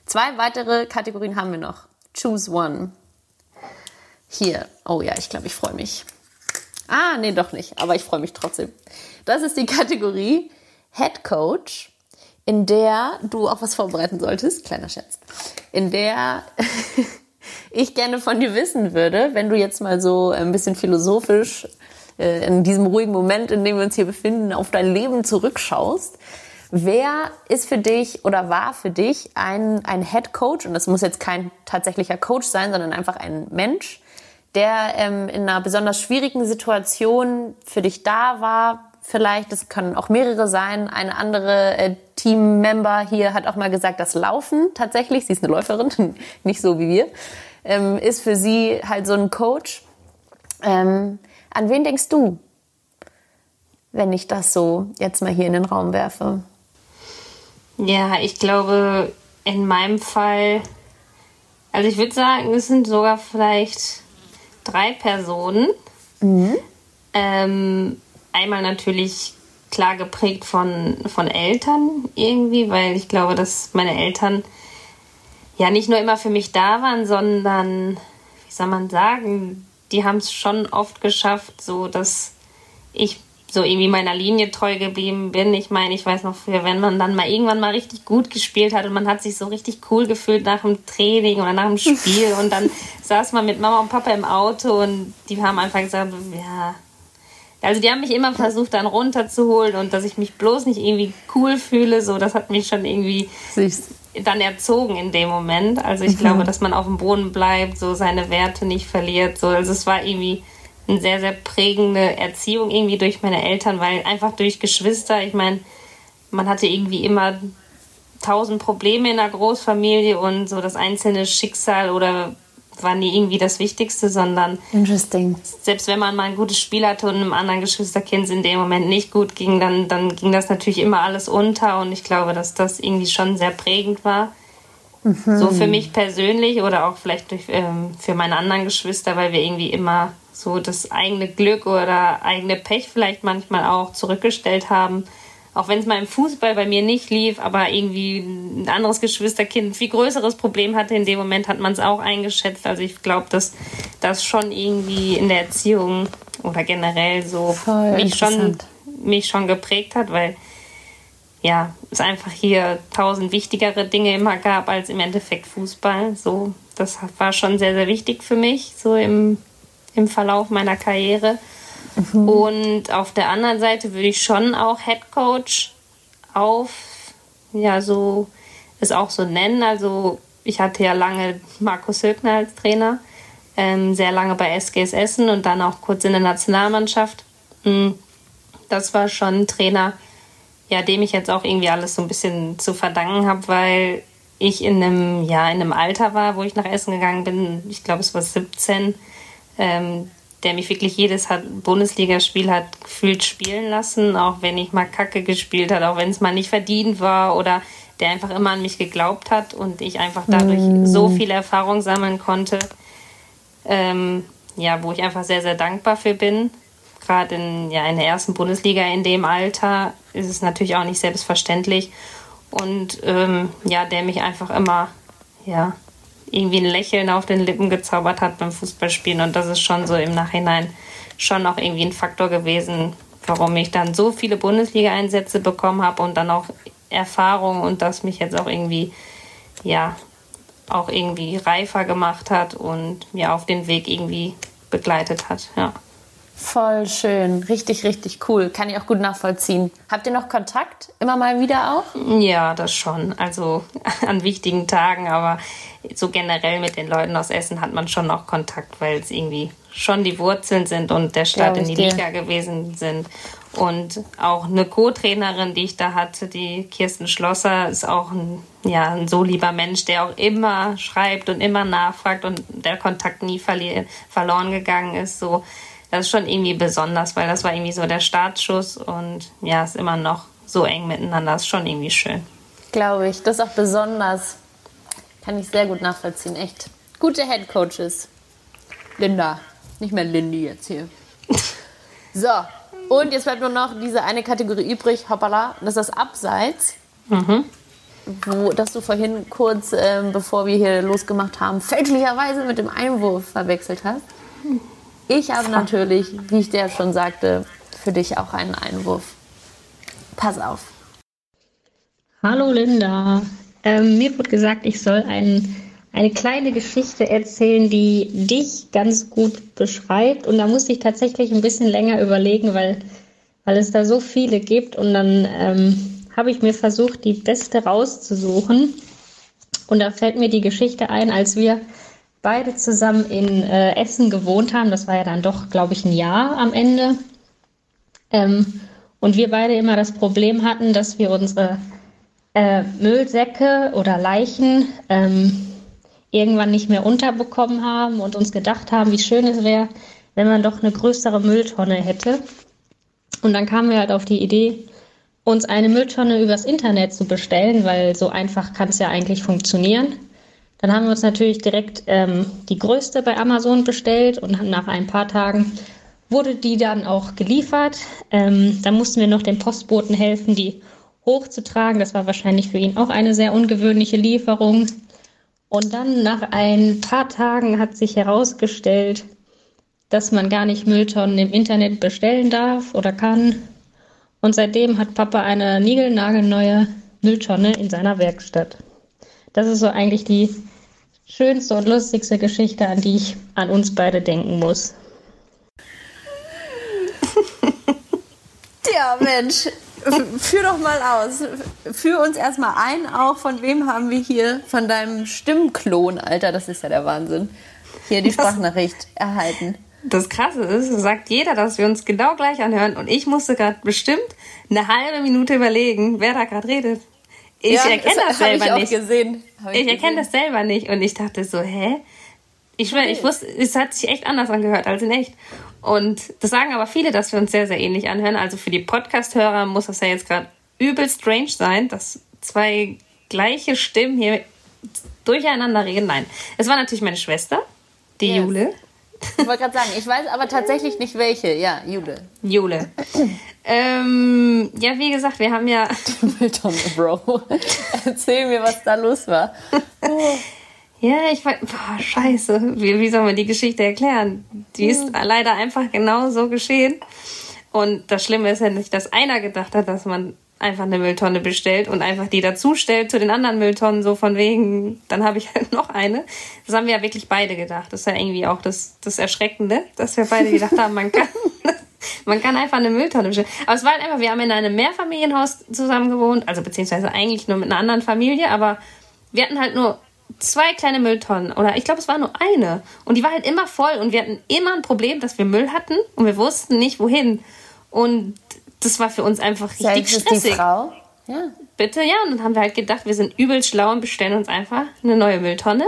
Zwei weitere Kategorien haben wir noch. Choose one. Hier. Oh ja, ich glaube, ich freue mich. Ah, nee, doch nicht, aber ich freue mich trotzdem. Das ist die Kategorie Head Coach, in der du auch was vorbereiten solltest. Kleiner Scherz. In der ich gerne von dir wissen würde, wenn du jetzt mal so ein bisschen philosophisch äh, in diesem ruhigen Moment, in dem wir uns hier befinden, auf dein Leben zurückschaust. Wer ist für dich oder war für dich ein, ein Head Coach, und das muss jetzt kein tatsächlicher Coach sein, sondern einfach ein Mensch, der ähm, in einer besonders schwierigen Situation für dich da war, vielleicht, es können auch mehrere sein. Eine andere äh, Teammember hier hat auch mal gesagt, das Laufen tatsächlich, sie ist eine Läuferin, nicht so wie wir, ähm, ist für sie halt so ein Coach. Ähm, an wen denkst du, wenn ich das so jetzt mal hier in den Raum werfe? Ja, ich glaube, in meinem Fall, also ich würde sagen, es sind sogar vielleicht drei Personen. Mhm. Ähm, einmal natürlich klar geprägt von, von Eltern irgendwie, weil ich glaube, dass meine Eltern ja nicht nur immer für mich da waren, sondern, wie soll man sagen, die haben es schon oft geschafft, so dass ich so irgendwie meiner Linie treu geblieben bin. Ich meine, ich weiß noch früher, wenn man dann mal irgendwann mal richtig gut gespielt hat und man hat sich so richtig cool gefühlt nach dem Training oder nach dem Spiel und dann saß man mit Mama und Papa im Auto und die haben einfach gesagt, ja, also die haben mich immer versucht dann runterzuholen und dass ich mich bloß nicht irgendwie cool fühle, so das hat mich schon irgendwie Süß. dann erzogen in dem Moment. Also ich mhm. glaube, dass man auf dem Boden bleibt, so seine Werte nicht verliert, so also es war irgendwie eine sehr sehr prägende Erziehung irgendwie durch meine Eltern, weil einfach durch Geschwister, ich meine, man hatte irgendwie immer tausend Probleme in der Großfamilie und so das einzelne Schicksal oder war nie irgendwie das Wichtigste, sondern Interesting. selbst wenn man mal ein gutes Spiel hatte und einem anderen Geschwisterkind es in dem Moment nicht gut ging, dann, dann ging das natürlich immer alles unter und ich glaube, dass das irgendwie schon sehr prägend war. Mhm. So für mich persönlich oder auch vielleicht durch, ähm, für meine anderen Geschwister, weil wir irgendwie immer so das eigene Glück oder eigene Pech vielleicht manchmal auch zurückgestellt haben auch wenn es mal im Fußball bei mir nicht lief, aber irgendwie ein anderes Geschwisterkind ein viel größeres Problem hatte, in dem Moment hat man es auch eingeschätzt. Also ich glaube, dass das schon irgendwie in der Erziehung oder generell so mich schon, mich schon geprägt hat, weil ja, es einfach hier tausend wichtigere Dinge immer gab als im Endeffekt Fußball. So, das war schon sehr, sehr wichtig für mich, so im, im Verlauf meiner Karriere. Mhm. Und auf der anderen Seite würde ich schon auch Head Coach auf, ja, so, es auch so nennen. Also, ich hatte ja lange Markus Höckner als Trainer, ähm, sehr lange bei SGS Essen und dann auch kurz in der Nationalmannschaft. Mm, das war schon ein Trainer, ja, dem ich jetzt auch irgendwie alles so ein bisschen zu verdanken habe, weil ich in einem, ja, in einem Alter war, wo ich nach Essen gegangen bin. Ich glaube, es war 17. Ähm, der mich wirklich jedes Bundesligaspiel hat gefühlt spielen lassen, auch wenn ich mal Kacke gespielt hat, auch wenn es mal nicht verdient war oder der einfach immer an mich geglaubt hat und ich einfach dadurch mm. so viel Erfahrung sammeln konnte, ähm, ja, wo ich einfach sehr, sehr dankbar für bin. Gerade in, ja, in der ersten Bundesliga in dem Alter ist es natürlich auch nicht selbstverständlich und ähm, ja, der mich einfach immer ja, irgendwie ein Lächeln auf den Lippen gezaubert hat beim Fußballspielen. Und das ist schon so im Nachhinein schon auch irgendwie ein Faktor gewesen, warum ich dann so viele Bundesliga-Einsätze bekommen habe und dann auch Erfahrung und das mich jetzt auch irgendwie, ja, auch irgendwie reifer gemacht hat und mir auf den Weg irgendwie begleitet hat, ja. Voll schön, richtig, richtig cool. Kann ich auch gut nachvollziehen. Habt ihr noch Kontakt? Immer mal wieder auch? Ja, das schon. Also an wichtigen Tagen, aber so generell mit den Leuten aus Essen hat man schon noch Kontakt, weil es irgendwie schon die Wurzeln sind und der Start in die dir. Liga gewesen sind. Und auch eine Co-Trainerin, die ich da hatte, die Kirsten Schlosser, ist auch ein, ja, ein so lieber Mensch, der auch immer schreibt und immer nachfragt und der Kontakt nie verloren gegangen ist. So, das ist schon irgendwie besonders, weil das war irgendwie so der Startschuss und ja, ist immer noch so eng miteinander. Das ist schon irgendwie schön. Glaube ich. Das ist auch besonders. Kann ich sehr gut nachvollziehen, echt. Gute Head Coaches. Linda. Nicht mehr Lindy jetzt hier. So. Und jetzt bleibt nur noch diese eine Kategorie übrig, hoppala, das ist das Abseits. Mhm. Wo, das du vorhin kurz, ähm, bevor wir hier losgemacht haben, fälschlicherweise mit dem Einwurf verwechselt hast. Ich habe natürlich, wie ich dir schon sagte, für dich auch einen Einwurf. Pass auf. Hallo Linda. Ähm, mir wurde gesagt, ich soll ein, eine kleine Geschichte erzählen, die dich ganz gut beschreibt. Und da musste ich tatsächlich ein bisschen länger überlegen, weil, weil es da so viele gibt. Und dann ähm, habe ich mir versucht, die beste rauszusuchen. Und da fällt mir die Geschichte ein, als wir beide zusammen in äh, Essen gewohnt haben. Das war ja dann doch, glaube ich, ein Jahr am Ende. Ähm, und wir beide immer das Problem hatten, dass wir unsere äh, Müllsäcke oder Leichen ähm, irgendwann nicht mehr unterbekommen haben und uns gedacht haben, wie schön es wäre, wenn man doch eine größere Mülltonne hätte. Und dann kamen wir halt auf die Idee, uns eine Mülltonne übers Internet zu bestellen, weil so einfach kann es ja eigentlich funktionieren. Dann haben wir uns natürlich direkt ähm, die größte bei Amazon bestellt und nach ein paar Tagen wurde die dann auch geliefert. Ähm, dann mussten wir noch dem Postboten helfen, die hochzutragen. Das war wahrscheinlich für ihn auch eine sehr ungewöhnliche Lieferung. Und dann nach ein paar Tagen hat sich herausgestellt, dass man gar nicht Mülltonnen im Internet bestellen darf oder kann. Und seitdem hat Papa eine niegelnagelneue Mülltonne in seiner Werkstatt. Das ist so eigentlich die schönste und lustigste Geschichte, an die ich an uns beide denken muss. Tja, Mensch, führ doch mal aus. Führ uns erstmal ein, auch von wem haben wir hier, von deinem Stimmklon, Alter, das ist ja der Wahnsinn, hier die Sprachnachricht erhalten. Das Krasse ist, sagt jeder, dass wir uns genau gleich anhören und ich musste gerade bestimmt eine halbe Minute überlegen, wer da gerade redet. Ich ja, erkenne das, das selber ich nicht. Gesehen. Ich, ich erkenne das selber nicht und ich dachte so, hä? Ich schwöre, ich wusste, es hat sich echt anders angehört als in echt. Und das sagen aber viele, dass wir uns sehr, sehr ähnlich anhören. Also für die Podcast-Hörer muss das ja jetzt gerade übel strange sein, dass zwei gleiche Stimmen hier durcheinander reden. Nein, es war natürlich meine Schwester, die yes. Jule. Ich wollte gerade sagen, ich weiß aber tatsächlich nicht welche. Ja, Jule. Jule. ähm, ja, wie gesagt, wir haben ja. Milton, Bro. Erzähl mir, was da los war. Oh. Ja, ich weiß. Boah, scheiße. Wie, wie soll man die Geschichte erklären? Die ist mhm. leider einfach genau so geschehen. Und das Schlimme ist ja nicht, dass einer gedacht hat, dass man einfach eine Mülltonne bestellt und einfach die dazustellt zu den anderen Mülltonnen, so von wegen, dann habe ich halt noch eine. Das haben wir ja wirklich beide gedacht. Das ist ja irgendwie auch das, das Erschreckende, dass wir beide gedacht haben, man kann, man kann einfach eine Mülltonne bestellen. Aber es war halt einfach, wir haben in einem Mehrfamilienhaus zusammen gewohnt, also beziehungsweise eigentlich nur mit einer anderen Familie, aber wir hatten halt nur zwei kleine Mülltonnen oder ich glaube, es war nur eine. Und die war halt immer voll und wir hatten immer ein Problem, dass wir Müll hatten und wir wussten nicht, wohin. Und das war für uns einfach richtig Selbst stressig. Die Frau? Ja. Bitte, ja. Und dann haben wir halt gedacht, wir sind übel schlau und bestellen uns einfach eine neue Mülltonne.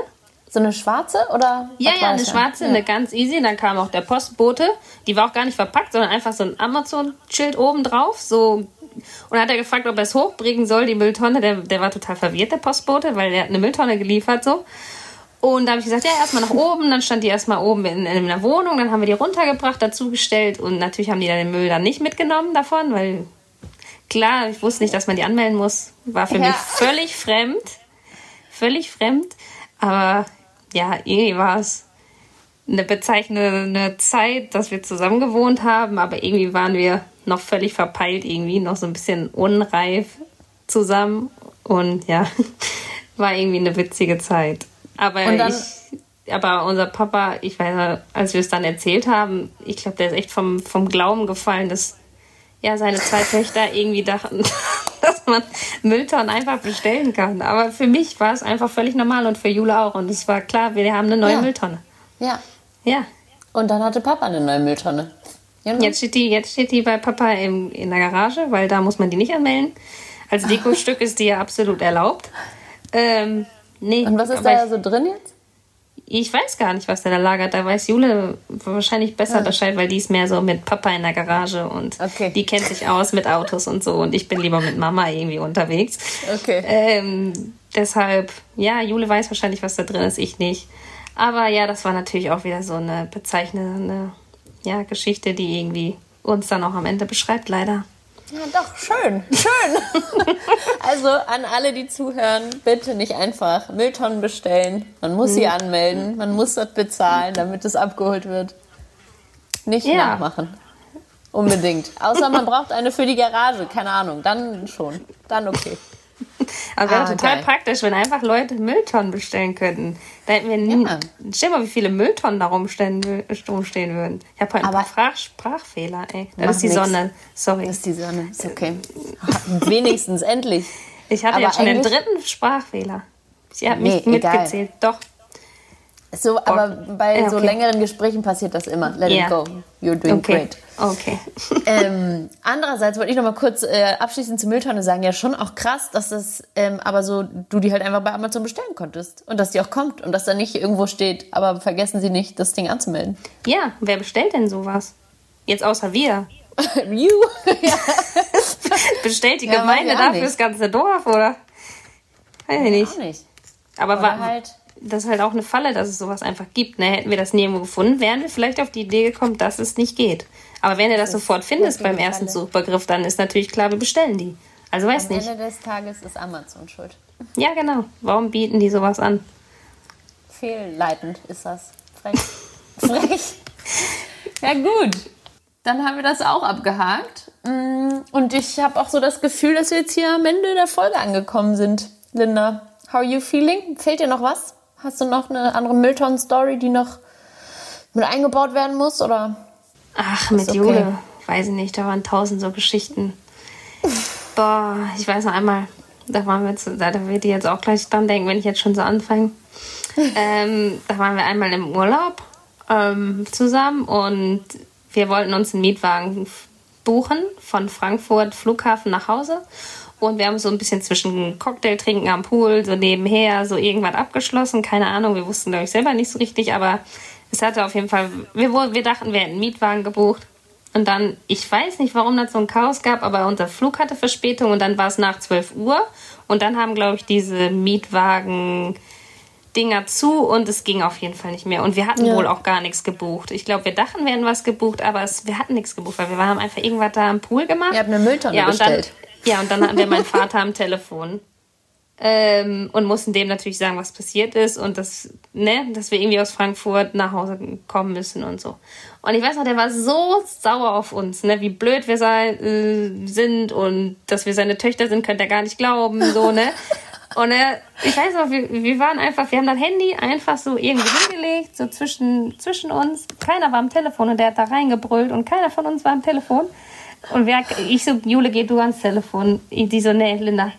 So eine schwarze oder? Ja, ja, eine schwarze, ja. eine ganz easy. Und dann kam auch der Postbote. Die war auch gar nicht verpackt, sondern einfach so ein Amazon-Schild oben drauf. So. Und hat er gefragt, ob er es hochbringen soll, die Mülltonne. Der, der war total verwirrt, der Postbote, weil der hat eine Mülltonne geliefert so. Und da habe ich gesagt, ja, erstmal nach oben. Dann stand die erstmal oben in, in einer Wohnung. Dann haben wir die runtergebracht, dazugestellt. Und natürlich haben die dann den Müll dann nicht mitgenommen davon, weil klar, ich wusste nicht, dass man die anmelden muss. War für ja. mich völlig fremd. Völlig fremd. Aber ja, irgendwie war es eine bezeichnende Zeit, dass wir zusammen gewohnt haben. Aber irgendwie waren wir noch völlig verpeilt, irgendwie noch so ein bisschen unreif zusammen. Und ja, war irgendwie eine witzige Zeit. Aber ich, aber unser Papa, ich weiß, als wir es dann erzählt haben, ich glaube, der ist echt vom, vom Glauben gefallen, dass ja seine zwei Töchter irgendwie dachten, dass man Mülltonnen einfach bestellen kann. Aber für mich war es einfach völlig normal und für Jule auch. Und es war klar, wir haben eine neue ja. Mülltonne. Ja. Ja. Und dann hatte Papa eine neue Mülltonne. Genau. Jetzt, steht die, jetzt steht die bei Papa im, in der Garage, weil da muss man die nicht anmelden. Als Dekostück ist die ja absolut erlaubt. Ähm, Nee. Und was ist da so drin jetzt? Ich weiß gar nicht, was der da lagert. Da weiß Jule wahrscheinlich besser ja. Bescheid, weil die ist mehr so mit Papa in der Garage und okay. die kennt sich aus mit Autos und so. Und ich bin lieber mit Mama irgendwie unterwegs. Okay. Ähm, deshalb, ja, Jule weiß wahrscheinlich, was da drin ist, ich nicht. Aber ja, das war natürlich auch wieder so eine bezeichnende ja, Geschichte, die irgendwie uns dann auch am Ende beschreibt, leider. Ja, doch, schön, schön. also an alle, die zuhören, bitte nicht einfach Mülltonnen bestellen. Man muss sie mhm. anmelden, man muss das bezahlen, damit es abgeholt wird. Nicht ja. nachmachen. Unbedingt. Außer man braucht eine für die Garage, keine Ahnung, dann schon. Dann okay. Aber wäre ah, total geil. praktisch, wenn einfach Leute Mülltonnen bestellen könnten. Da hätten wir nie. Ja. Stell mal, wie viele Mülltonnen da rumstehen, rumstehen würden. Ich habe heute einen Sprach Sprachfehler, ey. Das ist die nix. Sonne. Sorry. Das ist die Sonne. Ist okay. Wenigstens, endlich. Ich hatte Aber jetzt schon den dritten Sprachfehler. Sie hat nee, mich mitgezählt. Doch. So, aber bei okay. so längeren Gesprächen passiert das immer. Let yeah. it go. You're doing okay. great. Okay. ähm, andererseits wollte ich noch mal kurz äh, abschließend zur Mülltonne sagen, ja schon auch krass, dass das ähm, aber so, du die halt einfach bei Amazon bestellen konntest und dass die auch kommt und dass da nicht irgendwo steht, aber vergessen Sie nicht, das Ding anzumelden. Ja, wer bestellt denn sowas? Jetzt außer wir. you? ja. Bestellt die ja, Gemeinde dafür das ganze Dorf, oder? Weiß ich nicht. nicht. Aber war, halt das ist halt auch eine Falle, dass es sowas einfach gibt. Ne? Hätten wir das nirgendwo gefunden, wären wir vielleicht auf die Idee gekommen, dass es nicht geht. Aber wenn du das, das sofort findest beim ersten Falle. Suchbegriff, dann ist natürlich klar, wir bestellen die. Also weiß Am nicht. Am Ende des Tages ist Amazon schuld. Ja, genau. Warum bieten die sowas an? Fehlleitend ist das. Frech. Frech. Ja, gut. Dann haben wir das auch abgehakt. Mm, und ich habe auch so das Gefühl, dass wir jetzt hier am Ende der Folge angekommen sind. Linda, how are you feeling? Fehlt dir noch was? Hast du noch eine andere Milton-Story, die noch mit eingebaut werden muss? Oder? Ach, mit okay. Jule. Weiß ich nicht, da waren tausend so Geschichten. Boah, ich weiß noch einmal, da waren wir jetzt, da wird die jetzt auch gleich dran denken, wenn ich jetzt schon so anfange. ähm, da waren wir einmal im Urlaub ähm, zusammen und wir wollten uns einen Mietwagen buchen von Frankfurt Flughafen nach Hause. Und wir haben so ein bisschen zwischen Cocktail trinken am Pool, so nebenher, so irgendwas abgeschlossen. Keine Ahnung, wir wussten, glaube ich, selber nicht so richtig, aber es hatte auf jeden Fall, wir, wir dachten, wir hätten einen Mietwagen gebucht. Und dann, ich weiß nicht, warum das so ein Chaos gab, aber unser Flug hatte Verspätung und dann war es nach 12 Uhr. Und dann haben, glaube ich, diese Mietwagen Dinger zu und es ging auf jeden Fall nicht mehr. Und wir hatten ja. wohl auch gar nichts gebucht. Ich glaube, wir dachten, wir hätten was gebucht, aber es, wir hatten nichts gebucht, weil wir haben einfach irgendwas da am Pool gemacht. Ihr habt eine Mülltonne ja, bestellt. Dann, ja, und dann hatten wir meinen Vater am Telefon. Ähm, und mussten dem natürlich sagen, was passiert ist und dass, ne, dass wir irgendwie aus Frankfurt nach Hause kommen müssen und so. Und ich weiß noch, der war so sauer auf uns, ne, wie blöd wir sein, äh, sind und dass wir seine Töchter sind, könnt ihr gar nicht glauben, so, ne. Und er, ich weiß noch, wir, wir waren einfach, wir haben das Handy einfach so irgendwie hingelegt, so zwischen, zwischen uns. Keiner war am Telefon und der hat da reingebrüllt und keiner von uns war am Telefon. Und wer, ich so, Jule, geh du ans Telefon. Die so, nee, Linda,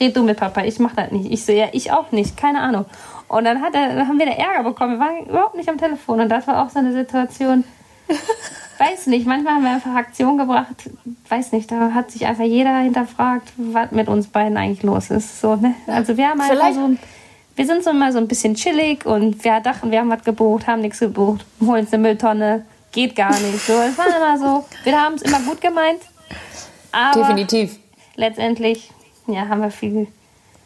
red du mit Papa, ich mach das nicht. Ich so, ja, ich auch nicht, keine Ahnung. Und dann hat er, dann haben wir da Ärger bekommen. Wir waren überhaupt nicht am Telefon. Und das war auch so eine Situation, weiß nicht, manchmal haben wir einfach Aktion gebracht, weiß nicht, da hat sich einfach jeder hinterfragt, was mit uns beiden eigentlich los ist. So, ne? Also wir haben einfach so, wir sind so immer so ein bisschen chillig und wir dachten, wir haben was gebucht, haben nichts gebucht, holen uns eine Mülltonne, geht gar nicht. So, es war immer so, wir haben es immer gut gemeint, aber definitiv. Letztendlich, ja, haben wir viel,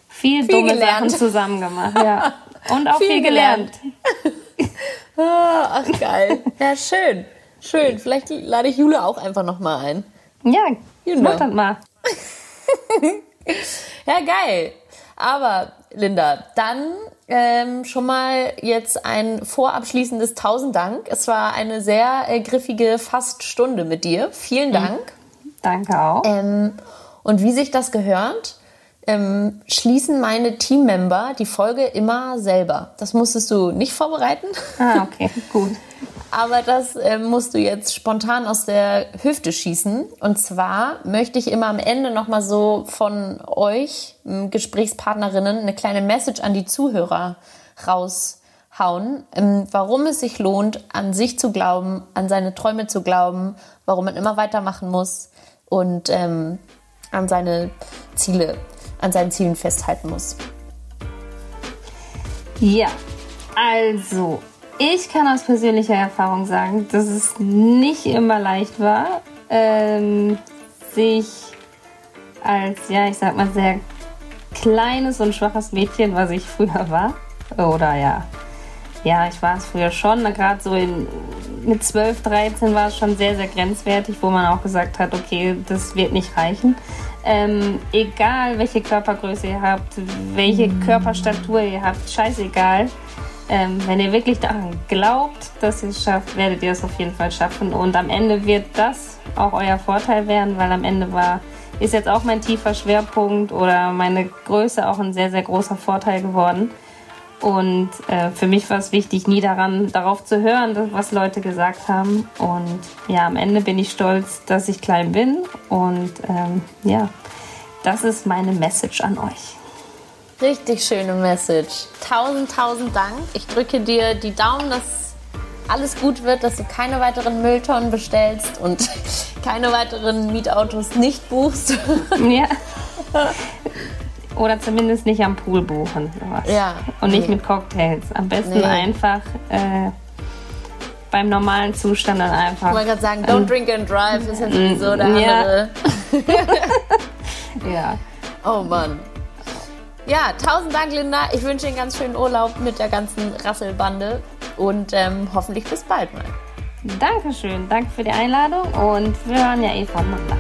viel, viel dumme gelernt. Sachen zusammen gemacht, ja. Und auch viel, viel gelernt. gelernt. Ach, geil. Ja, schön. Schön. Vielleicht lade ich Jule auch einfach nochmal ein. Ja, you know. mach das mal. ja, geil. Aber, Linda, dann ähm, schon mal jetzt ein vorabschließendes Tausend Dank. Es war eine sehr äh, griffige fast Stunde mit dir. Vielen mhm. Dank. Mhm. Danke auch. Ähm, und wie sich das gehört, ähm, schließen meine Teammember die Folge immer selber. Das musstest du nicht vorbereiten. Ah, okay, gut. Aber das äh, musst du jetzt spontan aus der Hüfte schießen. Und zwar möchte ich immer am Ende nochmal so von euch, Gesprächspartnerinnen, eine kleine Message an die Zuhörer raushauen, ähm, warum es sich lohnt, an sich zu glauben, an seine Träume zu glauben, warum man immer weitermachen muss und ähm, an seine Ziele an seinen Zielen festhalten muss. Ja, also ich kann aus persönlicher Erfahrung sagen, dass es nicht immer leicht war, ähm, sich als, ja, ich sag mal, sehr kleines und schwaches Mädchen, was ich früher war, oder ja, ja, ich war es früher schon, gerade so in, mit 12, 13 war es schon sehr, sehr grenzwertig, wo man auch gesagt hat, okay, das wird nicht reichen. Ähm, egal welche Körpergröße ihr habt, welche mhm. Körperstatur ihr habt, scheißegal. Ähm, wenn ihr wirklich daran glaubt, dass ihr es schafft, werdet ihr es auf jeden Fall schaffen. Und am Ende wird das auch euer Vorteil werden, weil am Ende war, ist jetzt auch mein tiefer Schwerpunkt oder meine Größe auch ein sehr, sehr großer Vorteil geworden. Und äh, für mich war es wichtig, nie daran, darauf zu hören, was Leute gesagt haben. Und ja, am Ende bin ich stolz, dass ich klein bin. Und ähm, ja, das ist meine Message an euch. Richtig schöne Message. Tausend, tausend Dank. Ich drücke dir die Daumen, dass alles gut wird, dass du keine weiteren Mülltonnen bestellst und keine weiteren Mietautos nicht buchst. Ja. Oder zumindest nicht am Pool buchen. Sowas. Ja. Und nicht nee. mit Cocktails. Am besten nee. einfach äh, beim normalen Zustand dann einfach. Ich wollte gerade sagen, don't drink and drive ist ja sowieso der andere. ja. Oh Mann. Ja, tausend Dank, Linda. Ich wünsche Ihnen einen ganz schönen Urlaub mit der ganzen Rasselbande und ähm, hoffentlich bis bald mal. Dankeschön. Danke für die Einladung und wir hören ja eh voneinander.